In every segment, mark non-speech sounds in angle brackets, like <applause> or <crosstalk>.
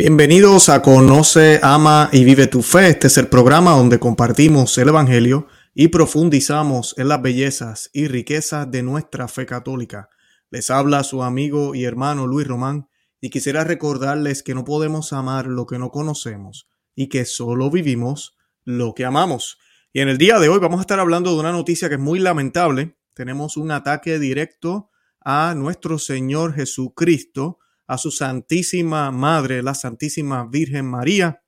Bienvenidos a Conoce, Ama y Vive tu Fe. Este es el programa donde compartimos el Evangelio y profundizamos en las bellezas y riquezas de nuestra fe católica. Les habla su amigo y hermano Luis Román y quisiera recordarles que no podemos amar lo que no conocemos y que solo vivimos lo que amamos. Y en el día de hoy vamos a estar hablando de una noticia que es muy lamentable. Tenemos un ataque directo a nuestro Señor Jesucristo a su Santísima Madre, la Santísima Virgen María,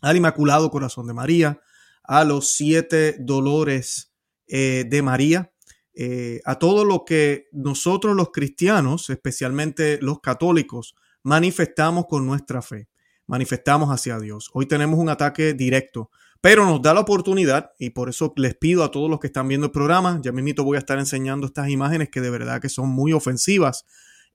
al Inmaculado Corazón de María, a los siete dolores eh, de María, eh, a todo lo que nosotros los cristianos, especialmente los católicos, manifestamos con nuestra fe, manifestamos hacia Dios. Hoy tenemos un ataque directo, pero nos da la oportunidad y por eso les pido a todos los que están viendo el programa, ya mismo voy a estar enseñando estas imágenes que de verdad que son muy ofensivas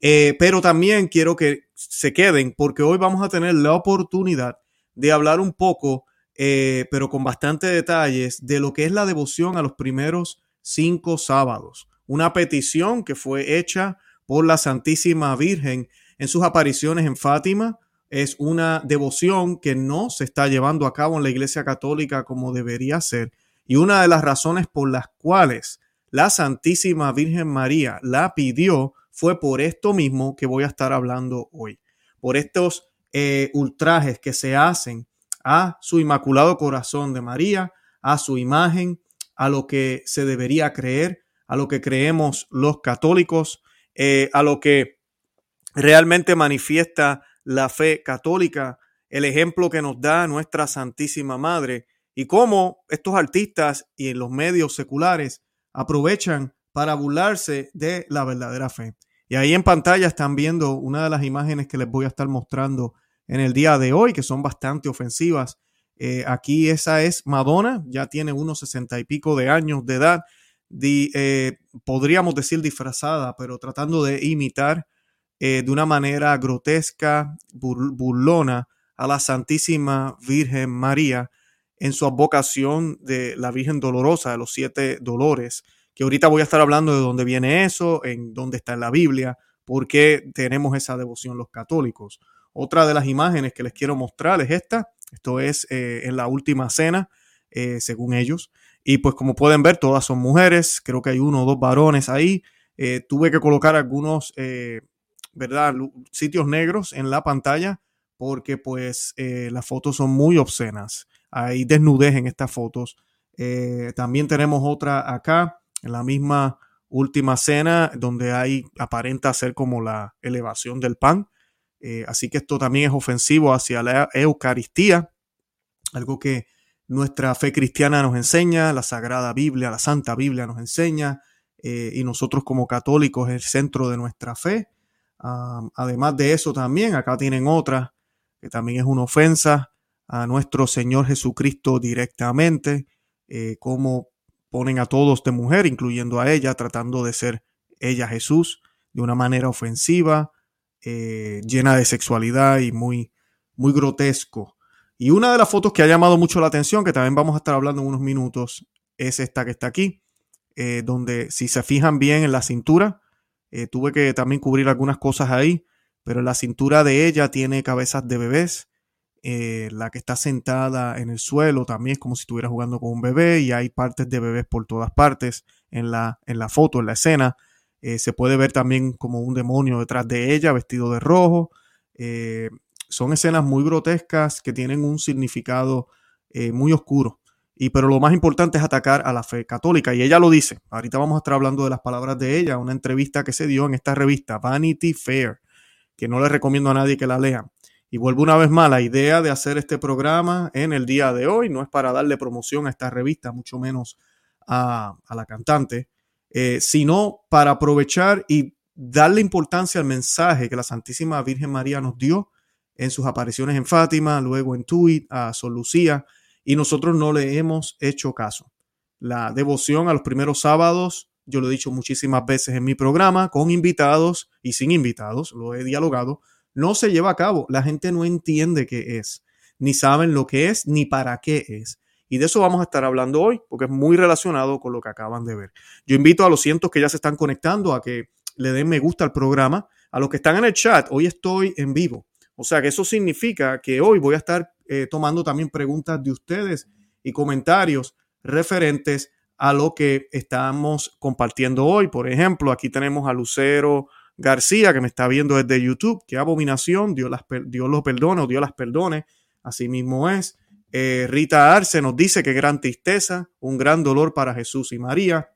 eh, pero también quiero que se queden porque hoy vamos a tener la oportunidad de hablar un poco, eh, pero con bastante detalles, de lo que es la devoción a los primeros cinco sábados. Una petición que fue hecha por la Santísima Virgen en sus apariciones en Fátima. Es una devoción que no se está llevando a cabo en la Iglesia Católica como debería ser. Y una de las razones por las cuales la Santísima Virgen María la pidió fue por esto mismo que voy a estar hablando hoy, por estos eh, ultrajes que se hacen a su inmaculado corazón de María, a su imagen, a lo que se debería creer, a lo que creemos los católicos, eh, a lo que realmente manifiesta la fe católica, el ejemplo que nos da nuestra Santísima Madre y cómo estos artistas y en los medios seculares aprovechan para burlarse de la verdadera fe. Y ahí en pantalla están viendo una de las imágenes que les voy a estar mostrando en el día de hoy, que son bastante ofensivas. Eh, aquí esa es Madonna, ya tiene unos sesenta y pico de años de edad, eh, podríamos decir disfrazada, pero tratando de imitar eh, de una manera grotesca, burlona, a la Santísima Virgen María en su advocación de la Virgen Dolorosa, de los siete dolores que ahorita voy a estar hablando de dónde viene eso, en dónde está en la Biblia, por qué tenemos esa devoción los católicos. Otra de las imágenes que les quiero mostrar es esta. Esto es eh, en la última cena, eh, según ellos. Y pues como pueden ver, todas son mujeres. Creo que hay uno o dos varones ahí. Eh, tuve que colocar algunos, ¿verdad? Sitios negros en la pantalla porque pues las fotos son muy obscenas. Hay desnudez en estas fotos. también tenemos otra acá en la misma última cena donde hay aparenta ser como la elevación del pan. Eh, así que esto también es ofensivo hacia la Eucaristía, algo que nuestra fe cristiana nos enseña, la Sagrada Biblia, la Santa Biblia nos enseña, eh, y nosotros como católicos el centro de nuestra fe. además de eso también, acá tienen otra, que también es una ofensa a nuestro Señor Jesucristo directamente, eh, como ponen a todos de mujer, incluyendo a ella, tratando de ser ella Jesús de una manera ofensiva, eh, llena de sexualidad y muy, muy grotesco. Y una de las fotos que ha llamado mucho la atención, que también vamos a estar hablando en unos minutos, es esta que está aquí, eh, donde si se fijan bien en la cintura, eh, tuve que también cubrir algunas cosas ahí, pero la cintura de ella tiene cabezas de bebés, eh, la que está sentada en el suelo también es como si estuviera jugando con un bebé y hay partes de bebés por todas partes en la, en la foto, en la escena. Eh, se puede ver también como un demonio detrás de ella vestido de rojo. Eh, son escenas muy grotescas que tienen un significado muy oscuro. Y pero lo más importante es atacar a la fe católica. Y ella lo dice. Ahorita vamos a estar hablando de las palabras de ella, una entrevista que se dio en esta revista, Vanity Fair, que no le recomiendo a nadie que la lean. Y vuelvo una vez más, la idea de hacer este programa en el día de hoy no es para darle promoción a esta revista, mucho menos a, la cantante, eh, sino para aprovechar y darle importancia al mensaje que la Santísima Virgen María nos dio en sus apariciones en Fátima, luego en Tuit, a Sol Lucía, y nosotros no le hemos hecho caso. La devoción a los primeros sábados, yo lo he dicho muchísimas veces en mi programa, con invitados y sin invitados, lo he dialogado, no se lleva a cabo. La gente no entiende qué es, ni saben lo que es, ni para qué es. Y de eso vamos a estar hablando hoy, porque es muy relacionado con lo que acaban de ver. Yo invito a los cientos que ya se están conectando a que le den me gusta al programa. A los que están en el chat, hoy estoy en vivo. O sea que eso significa que hoy voy a estar eh, tomando también preguntas de ustedes y comentarios referentes a lo que estamos compartiendo hoy. Por ejemplo, aquí tenemos a Lucero García que me está viendo desde YouTube. Qué abominación, Dios, las, Dios los perdone o Dios las perdone. Así mismo es. Eh, Rita Arce nos dice que gran tristeza, un gran dolor para Jesús y María.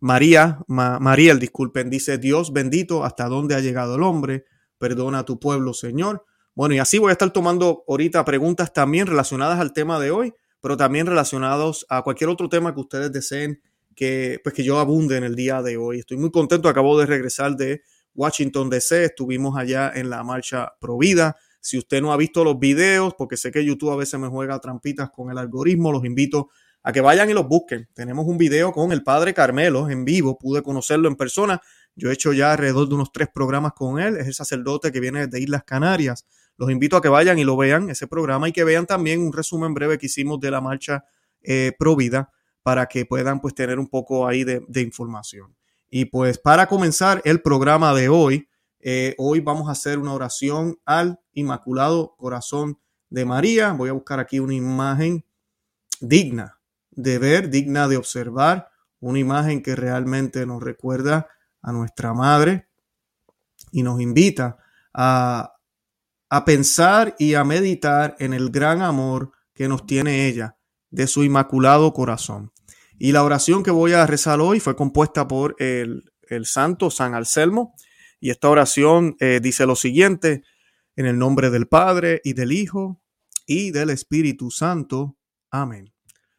María, María, disculpen, dice Dios bendito, hasta dónde ha llegado el hombre, perdona a tu pueblo, Señor. Bueno, y así voy a estar tomando ahorita preguntas también relacionadas al tema de hoy, pero también relacionados a cualquier otro tema que ustedes deseen que, pues que yo abunde en el día de hoy. Estoy muy contento, acabo de regresar de Washington DC, estuvimos allá en la marcha Provida. Si usted no ha visto los videos, porque sé que YouTube a veces me juega trampitas con el algoritmo, los invito a que vayan y los busquen. Tenemos un video con el padre Carmelo en vivo, pude conocerlo en persona. Yo he hecho ya alrededor de unos tres programas con él. Es el sacerdote que viene de Islas Canarias. Los invito a que vayan y lo vean, ese programa, y que vean también un resumen breve que hicimos de la marcha eh, Provida para que puedan pues tener un poco ahí de, información. Y pues para comenzar el programa de hoy, eh, hoy vamos a hacer una oración al Inmaculado Corazón de María. Voy a buscar aquí una imagen digna de ver, digna de observar, una imagen que realmente nos recuerda a nuestra madre y nos invita a, a pensar y a meditar en el gran amor que nos tiene ella de su inmaculado corazón. Y la oración que voy a rezar hoy fue compuesta por el, el santo San Anselmo. Y esta oración eh, dice lo siguiente, en el nombre del Padre y del Hijo y del Espíritu Santo. Amén.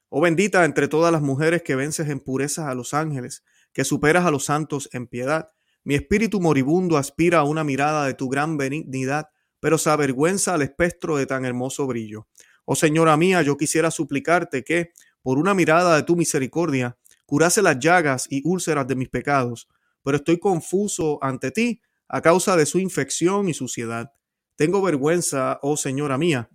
Oh bendita entre todas las mujeres que vences en purezas a los ángeles, que superas a los santos en piedad. Mi espíritu moribundo aspira a una mirada de tu gran benignidad, pero se avergüenza al espectro de tan hermoso brillo. Oh Señora mía, yo quisiera suplicarte que, por una mirada de tu misericordia, curase las llagas y úlceras de mis pecados, pero estoy confuso ante ti a causa de su infección y suciedad. Tengo vergüenza, oh Señora mía,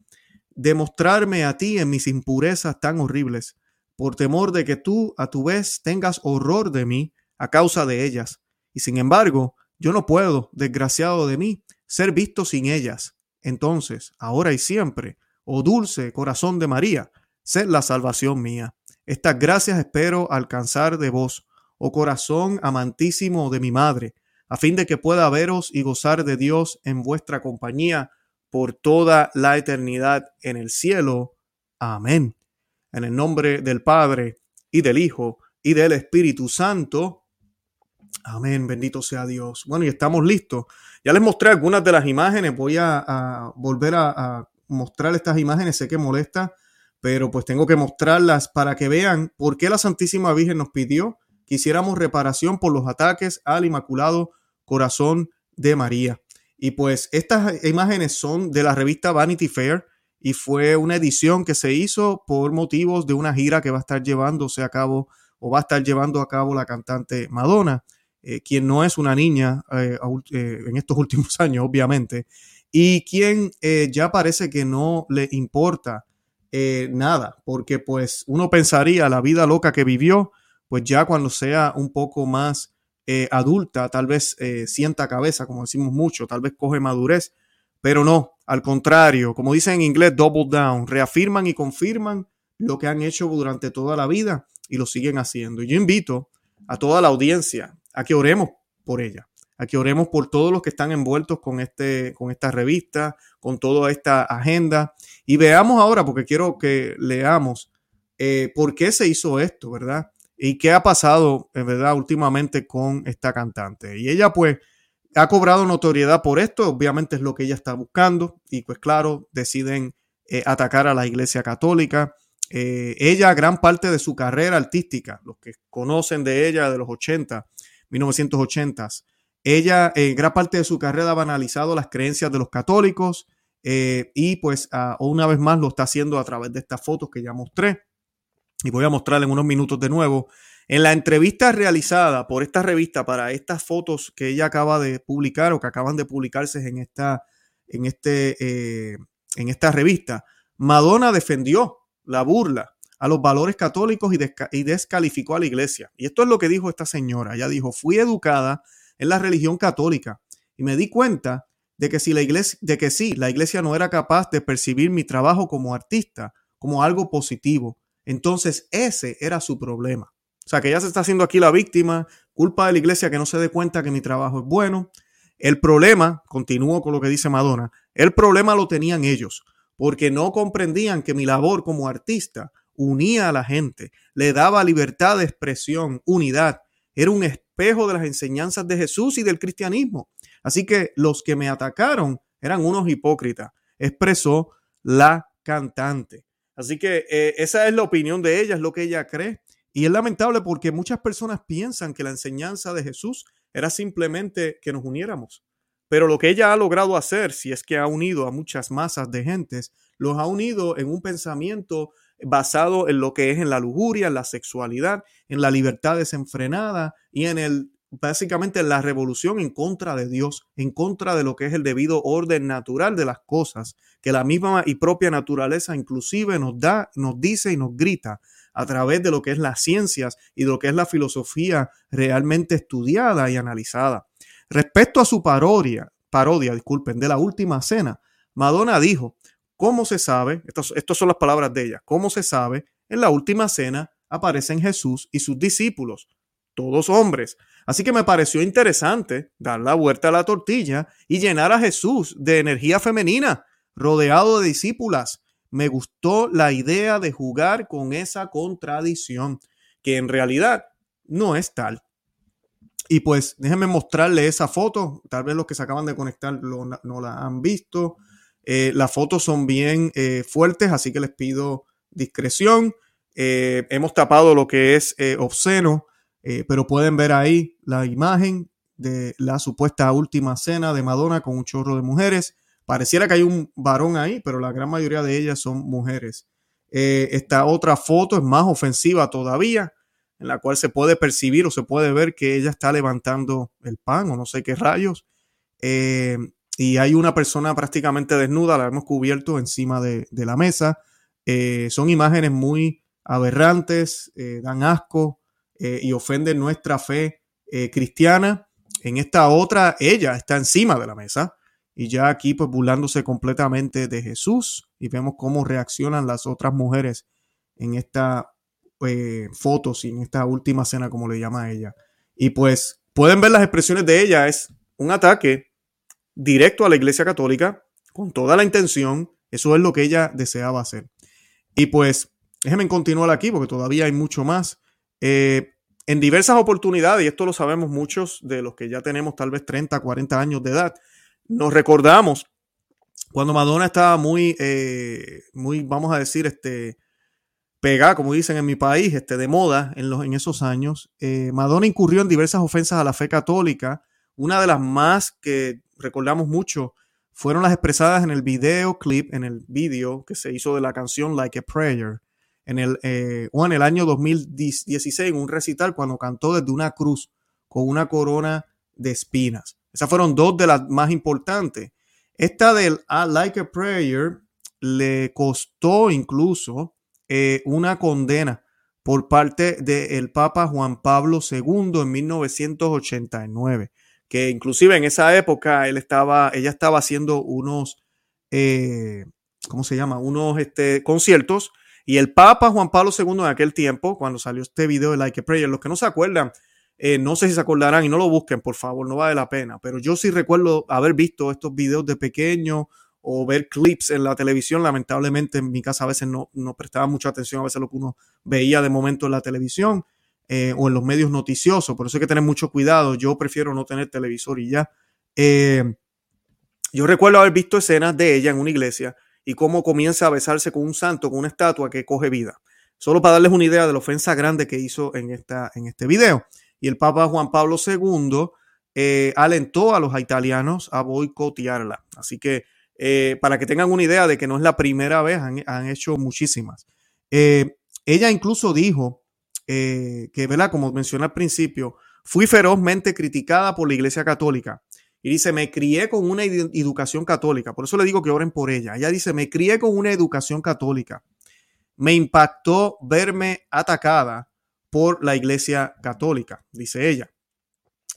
demostrarme a ti en mis impurezas tan horribles, por temor de que tú a tu vez tengas horror de mí a causa de ellas. Y sin embargo, yo no puedo, desgraciado de mí, ser visto sin ellas. Entonces, ahora y siempre, oh dulce corazón de María, sed la salvación mía. Estas gracias espero alcanzar de vos, oh corazón amantísimo de mi madre, a fin de que pueda veros y gozar de Dios en vuestra compañía por toda la eternidad en el cielo. Amén. En el nombre del Padre y del Hijo y del Espíritu Santo. Amén, bendito sea Dios. Bueno, y estamos listos. Ya les mostré algunas de las imágenes. Voy a, volver a, a, mostrar estas imágenes. Sé que molesta, pero pues tengo que mostrarlas para que vean por qué la Santísima Virgen nos pidió que hiciéramos reparación por los ataques al Inmaculado Corazón de María. Y pues estas imágenes son de la revista Vanity Fair y fue una edición que se hizo por motivos de una gira que va a estar llevándose a cabo o va a estar llevando a cabo la cantante Madonna, eh, quien no es una niña eh, eh, en estos <laughs> últimos años, obviamente, y quien ya parece que no le importa nada, porque pues uno pensaría la vida loca que vivió, pues ya cuando sea un poco más eh, adulta, tal vez eh, sienta cabeza, como decimos mucho, tal vez coge madurez, pero no, al contrario, como dicen en inglés, double down, reafirman y confirman lo que han hecho durante toda la vida y lo siguen haciendo. Y yo invito a toda la audiencia a que oremos por ella, a que oremos por todos los que están envueltos con, este, con esta revista, con toda esta agenda. Y veamos ahora, porque quiero que leamos eh, por qué se hizo esto, ¿verdad? y qué ha pasado, en verdad, últimamente con esta cantante. Y ella, pues, ha cobrado notoriedad por esto, obviamente es lo que ella está buscando, y pues, claro, deciden eh, atacar a la Iglesia Católica. Eh, ella, gran parte de su carrera artística, los que conocen de ella de los 80, 1980s, ella, en gran parte de su carrera ha banalizado las creencias de los católicos eh, y pues ah, una vez más lo está haciendo a través de estas fotos que ya mostré y voy a mostrarle en unos minutos de nuevo. En la entrevista realizada por esta revista para estas fotos que ella acaba de publicar o que acaban de publicarse en esta, en este, eh, en esta revista, Madonna defendió la burla a los valores católicos y, y descalificó a la iglesia. Y esto es lo que dijo esta señora. Ella dijo, fui educada en la religión católica y me di cuenta de que si la iglesia, de que sí, la iglesia no era capaz de percibir mi trabajo como artista como algo positivo. Entonces ese era su problema. O sea, que ella se está haciendo aquí la víctima, culpa de la iglesia que no se dé cuenta que mi trabajo es bueno. El problema, continúo con lo que dice Madonna, el problema lo tenían ellos, porque no comprendían que mi labor como artista unía a la gente, le daba libertad de expresión, unidad, era un espejo de las enseñanzas de Jesús y del cristianismo. Así que los que me atacaron eran unos hipócritas, expresó la cantante. Así que eh, esa es la opinión de ella, es lo que ella cree. Y es lamentable porque muchas personas piensan que la enseñanza de Jesús era simplemente que nos uniéramos. Pero lo que ella ha logrado hacer, si es que ha unido a muchas masas de gentes, los ha unido en un pensamiento basado en lo que es en la lujuria, en la sexualidad, en la libertad desenfrenada y en el básicamente en la revolución en contra de Dios, en contra de lo que es el debido orden natural de las cosas, que la misma y propia naturaleza inclusive nos da, nos dice y nos grita a través de lo que es las ciencias y de lo que es la filosofía realmente estudiada y analizada. Respecto a su parodia, parodia, disculpen, de la última cena, Madonna dijo, ¿cómo se sabe? Estas, estas son las palabras de ella, ¿cómo se sabe? En la última cena aparecen Jesús y sus discípulos, todos hombres. Así que me pareció interesante dar la vuelta a la tortilla y llenar a Jesús de energía femenina, rodeado de discípulas. Me gustó la idea de jugar con esa contradicción, que en realidad no es tal. Y pues déjenme mostrarle esa foto. Tal vez los que se acaban de conectar no la han visto. Eh, las fotos son bien eh, fuertes, así que les pido discreción. Eh, hemos tapado lo que es obsceno, pero pueden ver ahí la imagen de la supuesta última cena de Madonna con un chorro de mujeres. Pareciera que hay un varón ahí, pero la gran mayoría de ellas son mujeres. esta otra foto es más ofensiva todavía en la cual se puede percibir o se puede ver que ella está levantando el pan o no sé qué rayos. Eh, y hay una persona prácticamente desnuda, la hemos cubierto encima de, la mesa. Eh, son imágenes muy aberrantes, eh, dan asco y ofenden nuestra fe cristiana. En esta otra, ella está encima de la mesa y ya aquí pues burlándose completamente de Jesús y vemos cómo reaccionan las otras mujeres en esta eh, fotos y en esta última cena, como le llama ella. Y pues pueden ver las expresiones de ella, es un ataque directo a la Iglesia Católica con toda la intención, eso es lo que ella deseaba hacer. Y pues déjenme continuar aquí porque todavía hay mucho más. Eh, en diversas oportunidades, y esto lo sabemos muchos de los que ya tenemos tal vez 30, 40 años de edad, nos recordamos cuando Madonna estaba muy, eh, muy, vamos a decir, este, pega, como dicen en mi país, este, de moda en, los, en esos años. Eh, Madonna incurrió en diversas ofensas a la fe católica. Una de las más que recordamos mucho fueron las expresadas en el videoclip, en el video que se hizo de la canción Like a Prayer, en el, eh, en el año 2016, en un recital, cuando cantó desde una cruz con una corona de espinas. Esas fueron dos de las más importantes. Esta del I Like a Prayer le costó incluso eh, una condena por parte del Papa Juan Pablo II en 1989, que inclusive en esa época él estaba, ella estaba haciendo unos, eh, ¿cómo se llama? Unos este, conciertos y el Papa Juan Pablo II en aquel tiempo, cuando salió este video de Like a Prayer, los que no se acuerdan, eh, no sé si se acordarán y no lo busquen, por favor, no vale la pena, pero yo sí recuerdo haber visto estos videos de pequeño o ver clips en la televisión. Lamentablemente en mi casa a veces no, no prestaba mucha atención a veces lo que uno veía de momento en la televisión eh, o en los medios noticiosos. Por eso hay que tener mucho cuidado. Yo prefiero no tener televisor y ya. Eh, yo recuerdo haber visto escenas de ella en una iglesia y cómo comienza a besarse con un santo, con una estatua que coge vida. Solo para darles una idea de la ofensa grande que hizo en, esta, en este video. Y el Papa Juan Pablo II eh, alentó a los italianos a boicotearla. Así que eh, para que tengan una idea de que no es la primera vez, han, hecho muchísimas. Eh, ella incluso dijo que, ¿verdad? Como mencioné al principio, fui ferozmente criticada por la Iglesia Católica. Y dice, me crié con una educación católica. Por eso le digo que oren por ella. Ella dice, me crié con una educación católica. Me impactó verme atacada por la Iglesia Católica, dice ella,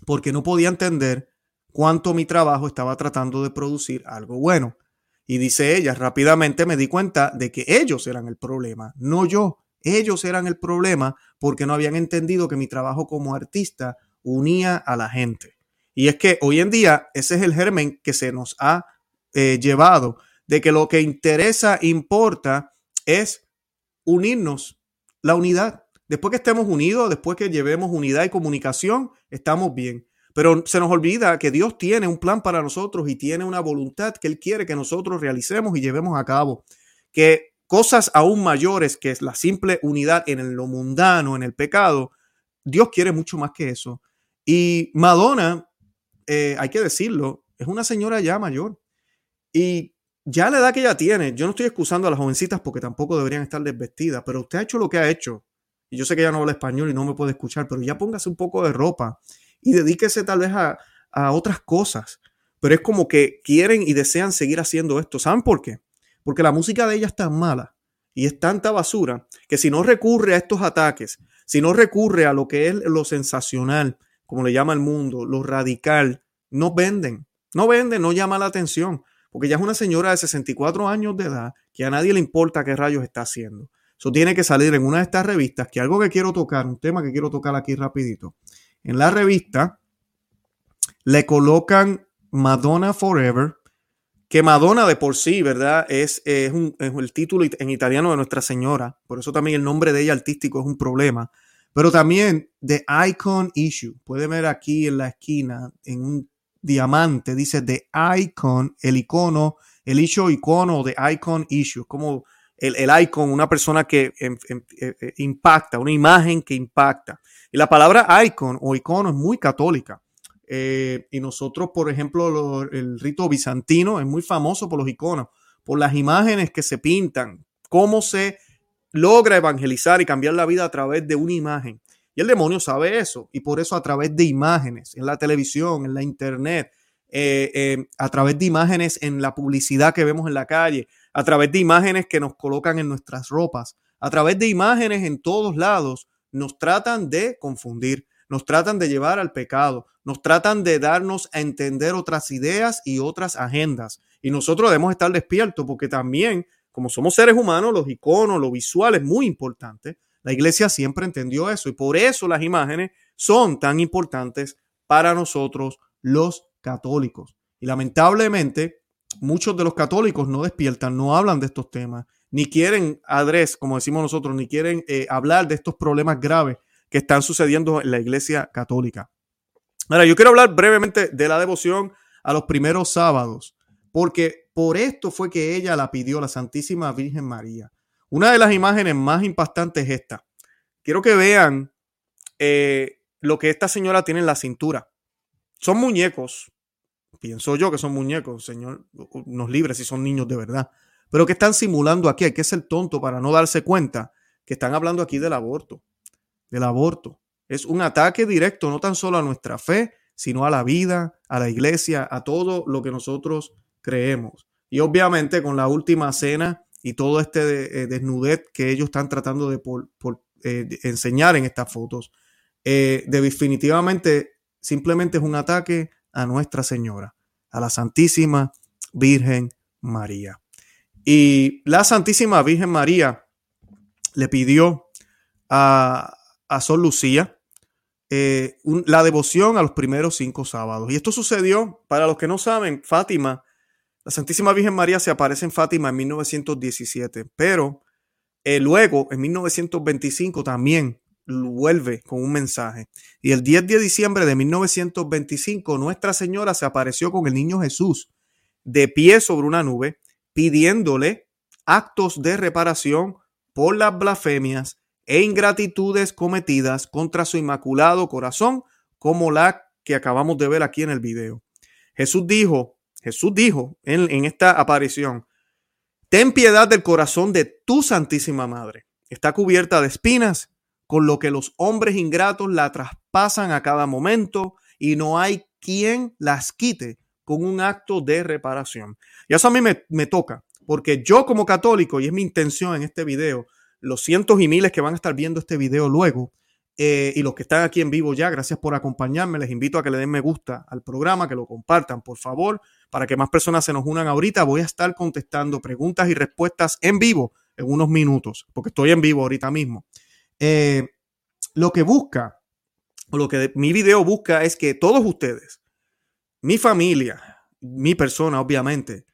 porque no podía entender cuánto mi trabajo estaba tratando de producir algo bueno. Y dice ella, rápidamente me di cuenta de que ellos eran el problema, no yo. Ellos eran el problema porque no habían entendido que mi trabajo como artista unía a la gente. Y es que hoy en día ese es el germen que se nos ha eh, llevado, de que lo que interesa, importa, es unirnos, la unidad. Después que estemos unidos, después que llevemos unidad y comunicación, estamos bien. Pero se nos olvida que Dios tiene un plan para nosotros y tiene una voluntad que Él quiere que nosotros realicemos y llevemos a cabo. Que cosas aún mayores que es la simple unidad en lo mundano, en el pecado, Dios quiere mucho más que eso. Y Madonna, eh, hay que decirlo, es una señora ya mayor. Y ya la edad que ella tiene, yo no estoy excusando a las jovencitas porque tampoco deberían estar desvestidas, pero usted ha hecho lo que ha hecho. Y yo sé que ella no habla español y no me puede escuchar, pero ya póngase un poco de ropa y dedíquese tal vez a, otras cosas. Pero es como que quieren y desean seguir haciendo esto. ¿Saben por qué? Porque la música de ella es tan mala y es tanta basura que si no recurre a estos ataques, si no recurre a lo que es lo sensacional, como le llama el mundo, lo radical, no venden, no venden, no llama la atención, porque ya es una señora de 64 años de edad que a nadie le importa qué rayos está haciendo. Eso tiene que salir en una de estas revistas, que algo que quiero tocar, un tema que quiero tocar aquí rapidito, en la revista le colocan Madonna Forever, que Madonna de por sí, ¿verdad? Es, es, el título en italiano de Nuestra Señora, por eso también el nombre de ella artístico es un problema, pero también The Icon Issue, puede ver aquí en la esquina, en un diamante, dice The Icon, el icono, el issue icono de Icon Issue, como el, el icon, una persona que em, em, eh, eh, impacta, una imagen que impacta. Y la palabra icon o icono es muy católica. Eh, y nosotros, por ejemplo, el rito bizantino es muy famoso por los iconos, por las imágenes que se pintan, cómo se logra evangelizar y cambiar la vida a través de una imagen. Y el demonio sabe eso, y por eso a través de imágenes, en la televisión, en la internet, a través de imágenes en la publicidad que vemos en la calle, a través de imágenes que nos colocan en nuestras ropas, a través de imágenes en todos lados, nos tratan de confundir, nos tratan de llevar al pecado, nos tratan de darnos a entender otras ideas y otras agendas. Y nosotros debemos estar despiertos porque también, como somos seres humanos, los iconos, lo visual es muy importante. La iglesia siempre entendió eso y por eso las imágenes son tan importantes para nosotros los católicos. Y lamentablemente, muchos de los católicos no despiertan, no hablan de estos temas, ni quieren adres, como decimos nosotros, ni quieren eh, hablar de estos problemas graves que están sucediendo en la iglesia católica. Ahora, yo quiero hablar brevemente de la devoción a los primeros sábados, porque por esto fue que ella la pidió la Santísima Virgen María. Una de las imágenes más impactantes es esta. Quiero que vean eh, lo que esta señora tiene en la cintura. Son muñecos, pienso yo que son muñecos, Señor, nos libre si son niños de verdad, pero que están simulando aquí, hay que ser tonto para no darse cuenta que están hablando aquí del aborto, del aborto. Es un ataque directo no tan solo a nuestra fe, sino a la vida, a la iglesia, a todo lo que nosotros creemos. Y obviamente con la última cena y todo este eh, desnudez que ellos están tratando de, eh, enseñar en estas fotos, eh, definitivamente simplemente es un ataque a Nuestra Señora, a la Santísima Virgen María. Y la Santísima Virgen María le pidió a, a Sol Lucía la devoción a los primeros cinco sábados. Y esto sucedió, para los que no saben, Fátima, la Santísima Virgen María se aparece en Fátima en 1917, pero eh, luego, en 1925 también vuelve con un mensaje. Y el 10 de diciembre de 1925, Nuestra Señora se apareció con el niño Jesús de pie sobre una nube, pidiéndole actos de reparación por las blasfemias e ingratitudes cometidas contra su inmaculado corazón, como la que acabamos de ver aquí en el video. Jesús dijo, Jesús dijo en, en esta aparición, ten piedad del corazón de tu Santísima Madre. Está cubierta de espinas con lo que los hombres ingratos la traspasan a cada momento y no hay quien las quite con un acto de reparación. Y eso a mí me, toca, porque yo como católico, y es mi intención en este video, los cientos y miles que van a estar viendo este video luego, Eh, y los que están aquí en vivo ya, gracias por acompañarme. Les invito a que le den me gusta al programa, que lo compartan, por favor, para que más personas se nos unan ahorita. Voy a estar contestando preguntas y respuestas en vivo en unos minutos, porque estoy en vivo ahorita mismo. Eh, lo que busca, o lo que mi video busca es que todos ustedes, mi familia, mi persona, obviamente,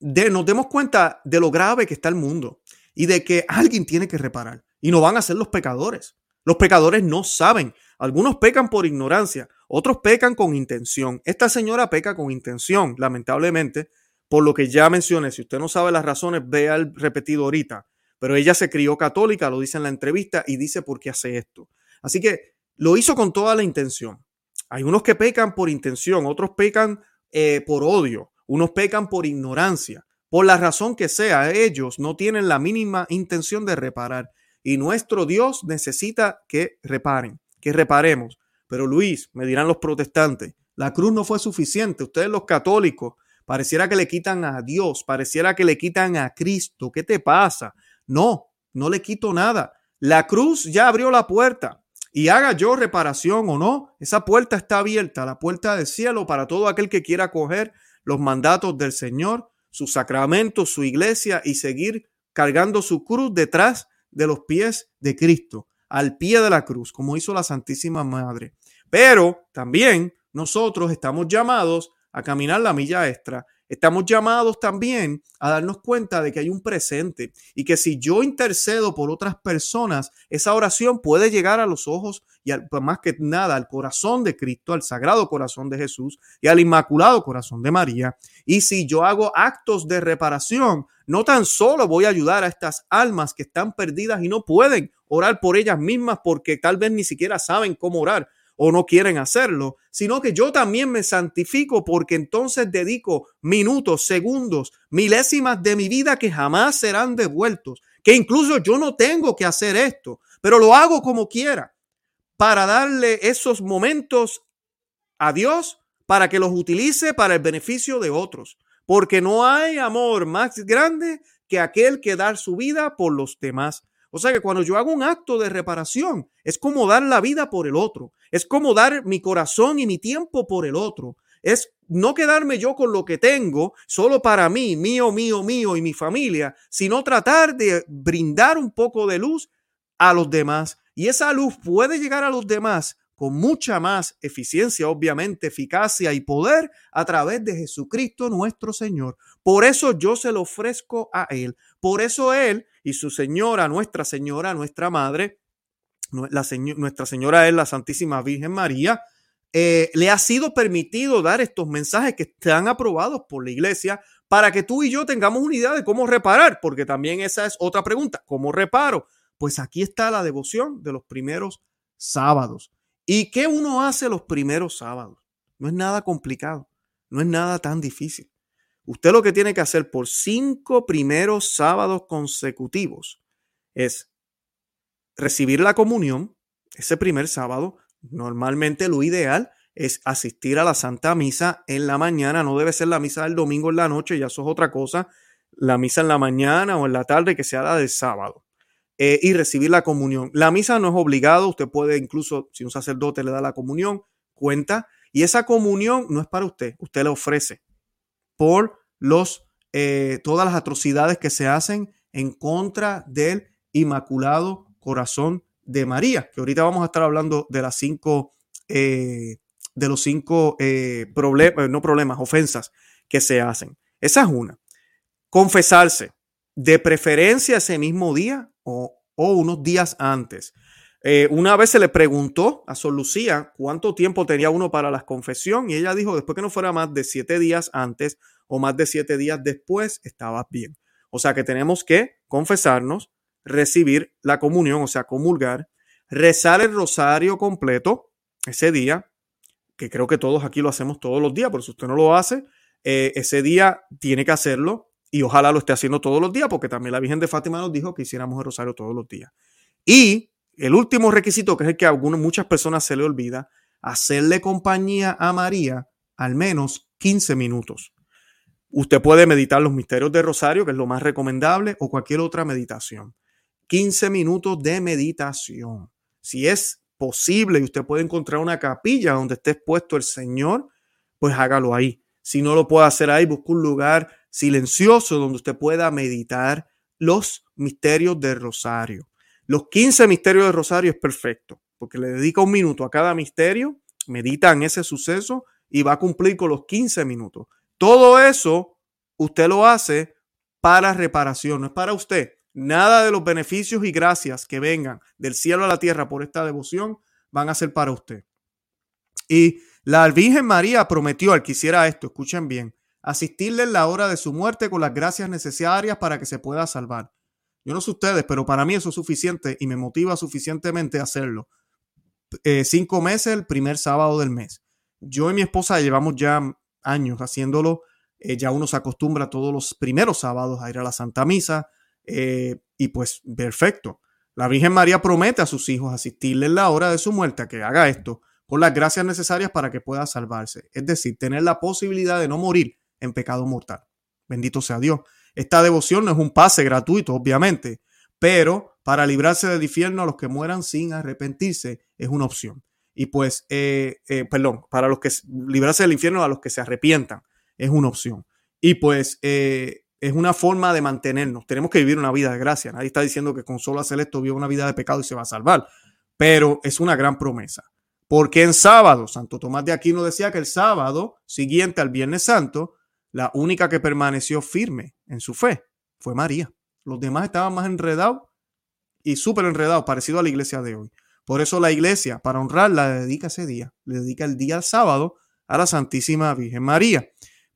de, nos demos cuenta de lo grave que está el mundo y de que alguien tiene que reparar. Y no van a ser los pecadores. Los pecadores no saben. Algunos pecan por ignorancia, otros pecan con intención. Esta señora peca con intención, lamentablemente, por lo que ya mencioné. Si usted no sabe las razones, vea el repetido ahorita. Pero ella se crió católica, lo dice en la entrevista, y dice por qué hace esto. Así que lo hizo con toda la intención. Hay unos que pecan por intención, otros pecan eh, por odio, unos pecan por ignorancia. Por la razón que sea, ellos no tienen la mínima intención de reparar. Y nuestro Dios necesita que reparen, que reparemos. Pero Luis, me dirán los protestantes, la cruz no fue suficiente. Ustedes los católicos, pareciera que le quitan a Dios, pareciera que le quitan a Cristo. ¿Qué te pasa? No, no le quito nada. La cruz ya abrió la puerta. Y haga yo reparación o no, esa puerta está abierta, la puerta del cielo para todo aquel que quiera coger los mandatos del Señor, sus sacramentos, su iglesia y seguir cargando su cruz detrás de los pies de Cristo, al pie de la cruz, como hizo la Santísima Madre. Pero también nosotros estamos llamados a caminar la milla extra. Estamos llamados también a darnos cuenta de que hay un presente y que si yo intercedo por otras personas, esa oración puede llegar a los ojos y al, pues, más que nada al corazón de Cristo, al sagrado corazón de Jesús y al inmaculado corazón de María. Y si yo hago actos de reparación, no tan solo voy a ayudar a estas almas que están perdidas y no pueden orar por ellas mismas porque tal vez ni siquiera saben cómo orar o no quieren hacerlo, sino que yo también me santifico porque entonces dedico minutos, segundos, milésimas de mi vida que jamás serán devueltos, que incluso yo no tengo que hacer esto, pero lo hago como quiera, para darle esos momentos a Dios para que los utilice para el beneficio de otros porque no hay amor más grande que aquel que dar su vida por los demás. O sea que cuando yo hago un acto de reparación, es como dar la vida por el otro, es como dar mi corazón y mi tiempo por el otro. Es no quedarme yo con lo que tengo solo para mí, mío, mío, mío y mi familia, sino tratar de brindar un poco de luz a los demás. Y esa luz puede llegar a los demás con mucha más eficiencia, obviamente, eficacia y poder a través de Jesucristo nuestro Señor. Por eso yo se lo ofrezco a Él. Por eso Él y su Señora, Nuestra Señora, nuestra Madre, la Nuestra Señora es la Santísima Virgen María, eh, le ha sido permitido dar estos mensajes que están aprobados por la iglesia para que tú y yo tengamos una idea de cómo reparar, porque también esa es otra pregunta, ¿cómo reparo? Pues aquí está la devoción de los primeros sábados. ¿Y qué uno hace los primeros sábados? No es nada complicado, no es nada tan difícil. Usted lo que tiene que hacer por cinco primeros sábados consecutivos es recibir la comunión ese primer sábado. Normalmente lo ideal es asistir a la Santa Misa en la mañana, no debe ser la misa del domingo en la noche, ya eso es otra cosa. La misa en la mañana o en la tarde que sea la del sábado. Eh, y recibir la comunión. La misa no es obligado, usted puede incluso, si un sacerdote le da la comunión, cuenta, y esa comunión no es para usted, usted la ofrece por los, eh, todas las atrocidades que se hacen en contra del Inmaculado Corazón de María, que ahorita vamos a estar hablando de las cinco, eh, de los cinco problemas, no problemas, ofensas que se hacen. Esa es una. Confesarse, de preferencia ese mismo día o, unos días antes. Eh, una vez se le preguntó a Sor Lucía cuánto tiempo tenía uno para la confesión y ella dijo después que no fuera más de siete días antes o más de siete días después, estaba bien. O sea que tenemos que confesarnos, recibir la comunión, o sea, comulgar, rezar el rosario completo ese día, que creo que todos aquí lo hacemos todos los días, pero si usted no lo hace, eh, ese día tiene que hacerlo y ojalá lo esté haciendo todos los días, porque también la Virgen de Fátima nos dijo que hiciéramos el rosario todos los días. Y el último requisito, que es el que a muchas personas se le olvida, hacerle compañía a María al menos 15 minutos. Usted puede meditar los misterios del rosario, que es lo más recomendable, o cualquier otra meditación. 15 minutos de meditación. Si es posible y usted puede encontrar una capilla donde esté expuesto el Señor, pues hágalo ahí. Si no lo puede hacer ahí, busque un lugar silencioso donde usted pueda meditar los misterios del rosario. Los 15 misterios del rosario es perfecto, porque le dedica un minuto a cada misterio, medita en ese suceso y va a cumplir con los 15 minutos. Todo eso usted lo hace para reparación, no es para usted. Nada de los beneficios y gracias que vengan del cielo a la tierra por esta devoción van a ser para usted. Y la Virgen María prometió al que hiciera esto, escuchen bien, asistirle en la hora de su muerte con las gracias necesarias para que se pueda salvar. Yo no sé ustedes, pero para mí eso es suficiente y me motiva suficientemente a hacerlo. Eh, cinco meses el primer sábado del mes. Yo y mi esposa llevamos ya años haciéndolo. Eh, ya uno se acostumbra todos los primeros sábados a ir a la Santa Misa. Eh, y pues perfecto. La Virgen María promete a sus hijos asistirle en la hora de su muerte a que haga esto con las gracias necesarias para que pueda salvarse. Es decir, tener la posibilidad de no morir en pecado mortal. Bendito sea Dios. Esta devoción no es un pase gratuito, obviamente, pero para librarse del infierno a los que mueran sin arrepentirse es una opción. Y pues, eh, eh, perdón, para los que librarse del infierno a los que se arrepientan es una opción. Y pues eh, es una forma de mantenernos. Tenemos que vivir una vida de gracia. Nadie está diciendo que con solo hacer esto vive una vida de pecado y se va a salvar. Pero es una gran promesa. Porque en sábado, Santo Tomás de Aquino decía que el sábado siguiente al Viernes Santo, la única que permaneció firme en su fe fue María. Los demás estaban más enredados y súper enredados, parecido a la iglesia de hoy. Por eso la iglesia, para honrarla, le dedica ese día, le dedica el día sábado a la Santísima Virgen María.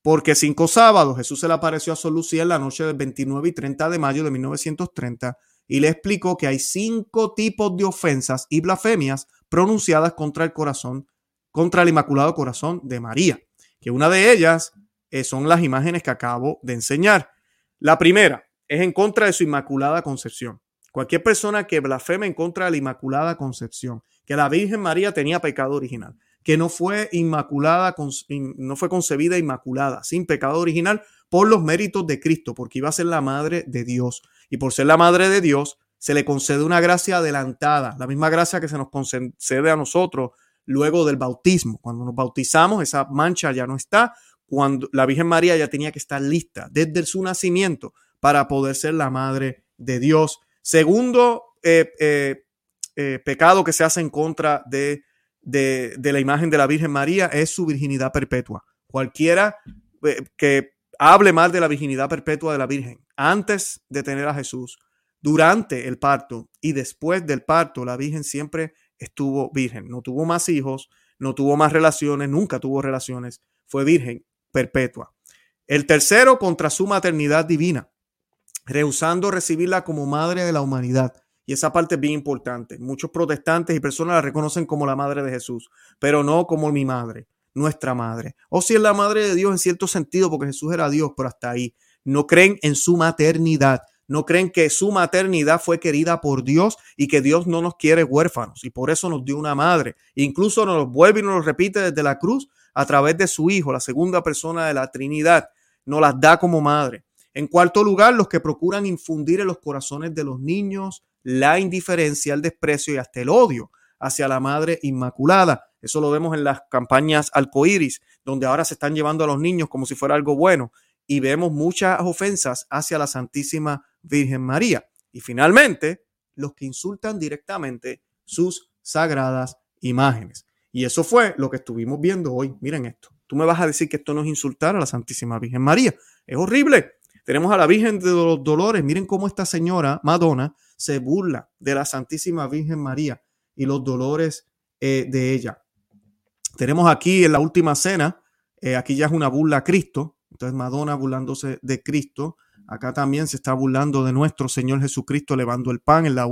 Porque cinco sábados Jesús se le apareció a Sor Lucía en la noche del 29 y 30 de mayo de 1930 y le explicó que hay cinco tipos de ofensas y blasfemias pronunciadas contra el corazón, contra el Inmaculado Corazón de María, que una de ellas eh, son las imágenes que acabo de enseñar. La primera es en contra de su Inmaculada Concepción. Cualquier persona que blasfeme en contra de la Inmaculada Concepción, que la Virgen María tenía pecado original, que no fue inmaculada, no fue concebida inmaculada, sin pecado original, por los méritos de Cristo, porque iba a ser la madre de Dios. Y por ser la madre de Dios, se le concede una gracia adelantada, la misma gracia que se nos concede a nosotros luego del bautismo. Cuando nos bautizamos, esa mancha ya no está. Cuando la Virgen María ya tenía que estar lista desde su nacimiento para poder ser la madre de Dios. Segundo eh, eh, eh, pecado que se hace en contra de, de, de, la imagen de la Virgen María es su virginidad perpetua. Cualquiera que hable mal de la virginidad perpetua de la Virgen antes de tener a Jesús durante el parto y después del parto, la Virgen siempre estuvo virgen. No tuvo más hijos, no tuvo más relaciones, nunca tuvo relaciones. Fue virgen perpetua. El tercero, contra su maternidad divina, rehusando recibirla como madre de la humanidad. Y esa parte es bien importante. Muchos protestantes y personas la reconocen como la madre de Jesús, pero no como mi madre, nuestra madre. O si es la madre de Dios en cierto sentido, porque Jesús era Dios, pero hasta ahí. No creen en su maternidad no creen que su maternidad fue querida por Dios y que Dios no nos quiere huérfanos y por eso nos dio una madre. Incluso nos lo vuelve y nos lo repite desde la cruz a través de su Hijo, la segunda persona de la Trinidad. Nos las da como madre. En cuarto lugar, los que procuran infundir en los corazones de los niños la indiferencia, el desprecio y hasta el odio hacia la Madre Inmaculada. Eso lo vemos en las campañas alcoíris, donde ahora se están llevando a los niños como si fuera algo bueno. Y vemos muchas ofensas hacia la Santísima Virgen María. Y finalmente, los que insultan directamente sus sagradas imágenes. Y eso fue lo que estuvimos viendo hoy. Miren esto. Tú me vas a decir que esto no es insultar a la Santísima Virgen María. Es horrible. Tenemos a la Virgen de los Dolores. Miren cómo esta señora, Madonna, se burla de la Santísima Virgen María y los dolores eh, de ella. Tenemos aquí en la última cena, eh, aquí ya es una burla a Cristo. Entonces Madonna burlándose de Cristo. Acá también se está burlando de nuestro Señor Jesucristo levando el pan en la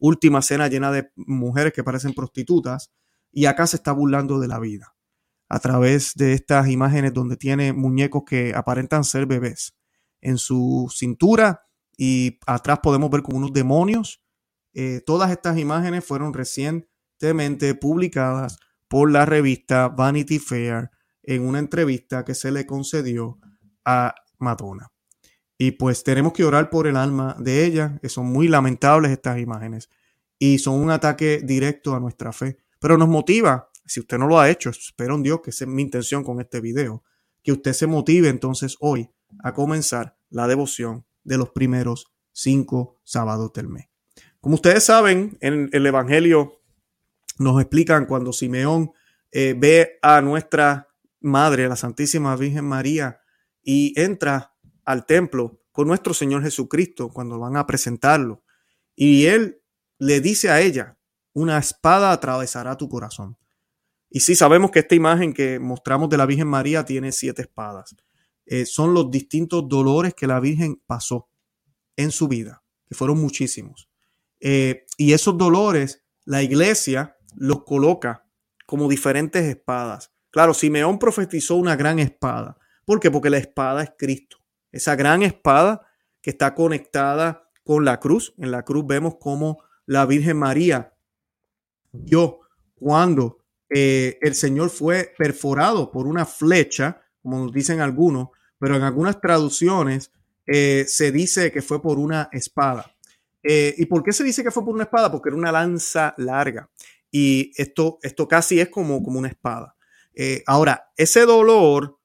última cena llena de mujeres que parecen prostitutas. Y acá se está burlando de la vida a través de estas imágenes donde tiene muñecos que aparentan ser bebés en su cintura y atrás podemos ver como unos demonios. Eh, todas estas imágenes fueron recientemente publicadas por la revista Vanity Fair en una entrevista que se le concedió a Madonna. Y pues tenemos que orar por el alma de ella, son muy lamentables estas imágenes. y son un ataque directo a nuestra fe. Pero nos motiva, si usted no lo ha hecho, espero en Dios que esa es mi intención con este video, que usted se motive entonces hoy a comenzar la devoción de los primeros cinco sábados del mes. Como ustedes saben, en el Evangelio nos explican cuando Simeón eh, ve a nuestra Madre, la Santísima Virgen María, y entra al templo con nuestro Señor Jesucristo cuando van a presentarlo. Y él le dice a ella, una espada atravesará tu corazón. Y sí, sabemos que esta imagen que mostramos de la Virgen María tiene siete espadas. Eh, son los distintos dolores que la Virgen pasó en su vida, que fueron muchísimos. Eh, y esos dolores, la iglesia los coloca como diferentes espadas. Claro, Simeón profetizó una gran espada. ¿Por qué? Porque la espada es Cristo. Esa gran espada que está conectada con la cruz. En la cruz vemos cómo la Virgen María yo cuando eh, el Señor fue perforado por una flecha, como nos dicen algunos, pero en algunas traducciones eh, se dice que fue por una espada. Eh, ¿Y por qué se dice que fue por una espada? Porque era una lanza larga. Y esto, esto casi es como, como una espada. ahora, ese dolor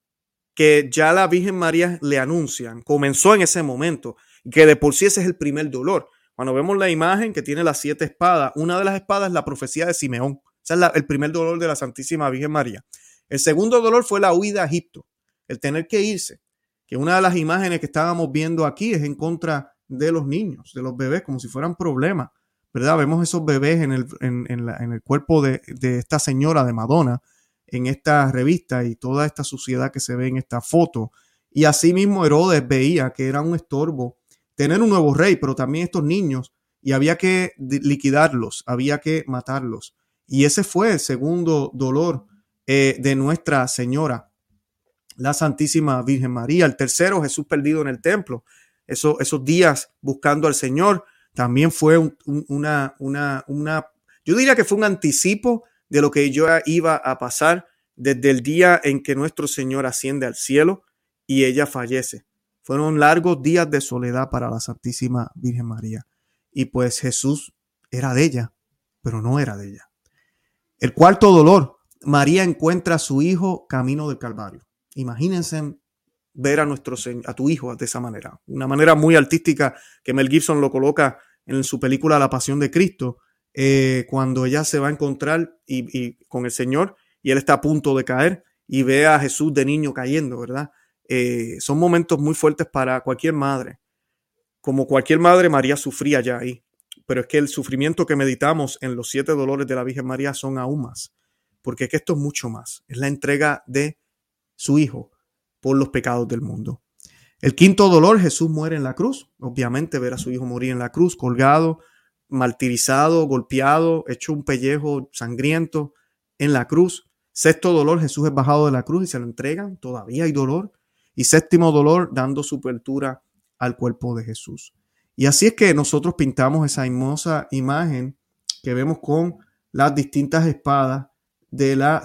que ya la Virgen María le anuncian comenzó en ese momento, que de por sí ese es el primer dolor. Cuando vemos la imagen que tiene las siete espadas, una de las espadas es la profecía de Simeón. Ese es el primer dolor de la Santísima Virgen María. El segundo dolor fue la huida a Egipto, el tener que irse. Que una de las imágenes que estábamos viendo aquí es en contra de los niños, de los bebés, como si fueran problemas. ¿Verdad? Vemos esos bebés en el, cuerpo de, de esta señora de Madonna en esta revista y toda esta suciedad que se ve en esta foto. Y asimismo Herodes veía que era un estorbo tener un nuevo rey, pero también estos niños, y había que liquidarlos, había que matarlos. Y ese fue el segundo dolor eh, de Nuestra Señora, la Santísima Virgen María. El tercero, Jesús perdido en el templo. Eso, esos días buscando al Señor también fue una, una, una, yo diría que fue un anticipo de lo que yo iba a pasar desde el día en que nuestro Señor asciende al cielo y ella fallece. Fueron largos días de soledad para la Santísima Virgen María. Y pues Jesús era de ella, pero no era de ella. El cuarto dolor, María encuentra a su hijo camino del Calvario. Imagínense ver a nuestro a tu hijo de esa manera. Una manera muy artística que Mel Gibson lo coloca en su película La Pasión de Cristo, eh, cuando ella se va a encontrar y, con el Señor y él está a punto de caer y ve a Jesús de niño cayendo, ¿verdad? Eh, son momentos muy fuertes para cualquier madre. Como cualquier madre, María sufría ya ahí. Pero es que el sufrimiento que meditamos en los siete dolores de la Virgen María son aún más. Porque es que esto es mucho más. Es la entrega de su Hijo por los pecados del mundo. El quinto dolor, Jesús muere en la cruz. Obviamente ver a su Hijo morir en la cruz, colgado, martirizado, golpeado, hecho un pellejo sangriento en la cruz. Sexto dolor, Jesús es bajado de la cruz y se lo entregan. Todavía hay dolor. Y séptimo dolor, dando su apertura al cuerpo de Jesús. Y así es que nosotros pintamos esa hermosa imagen que vemos con las distintas espadas de la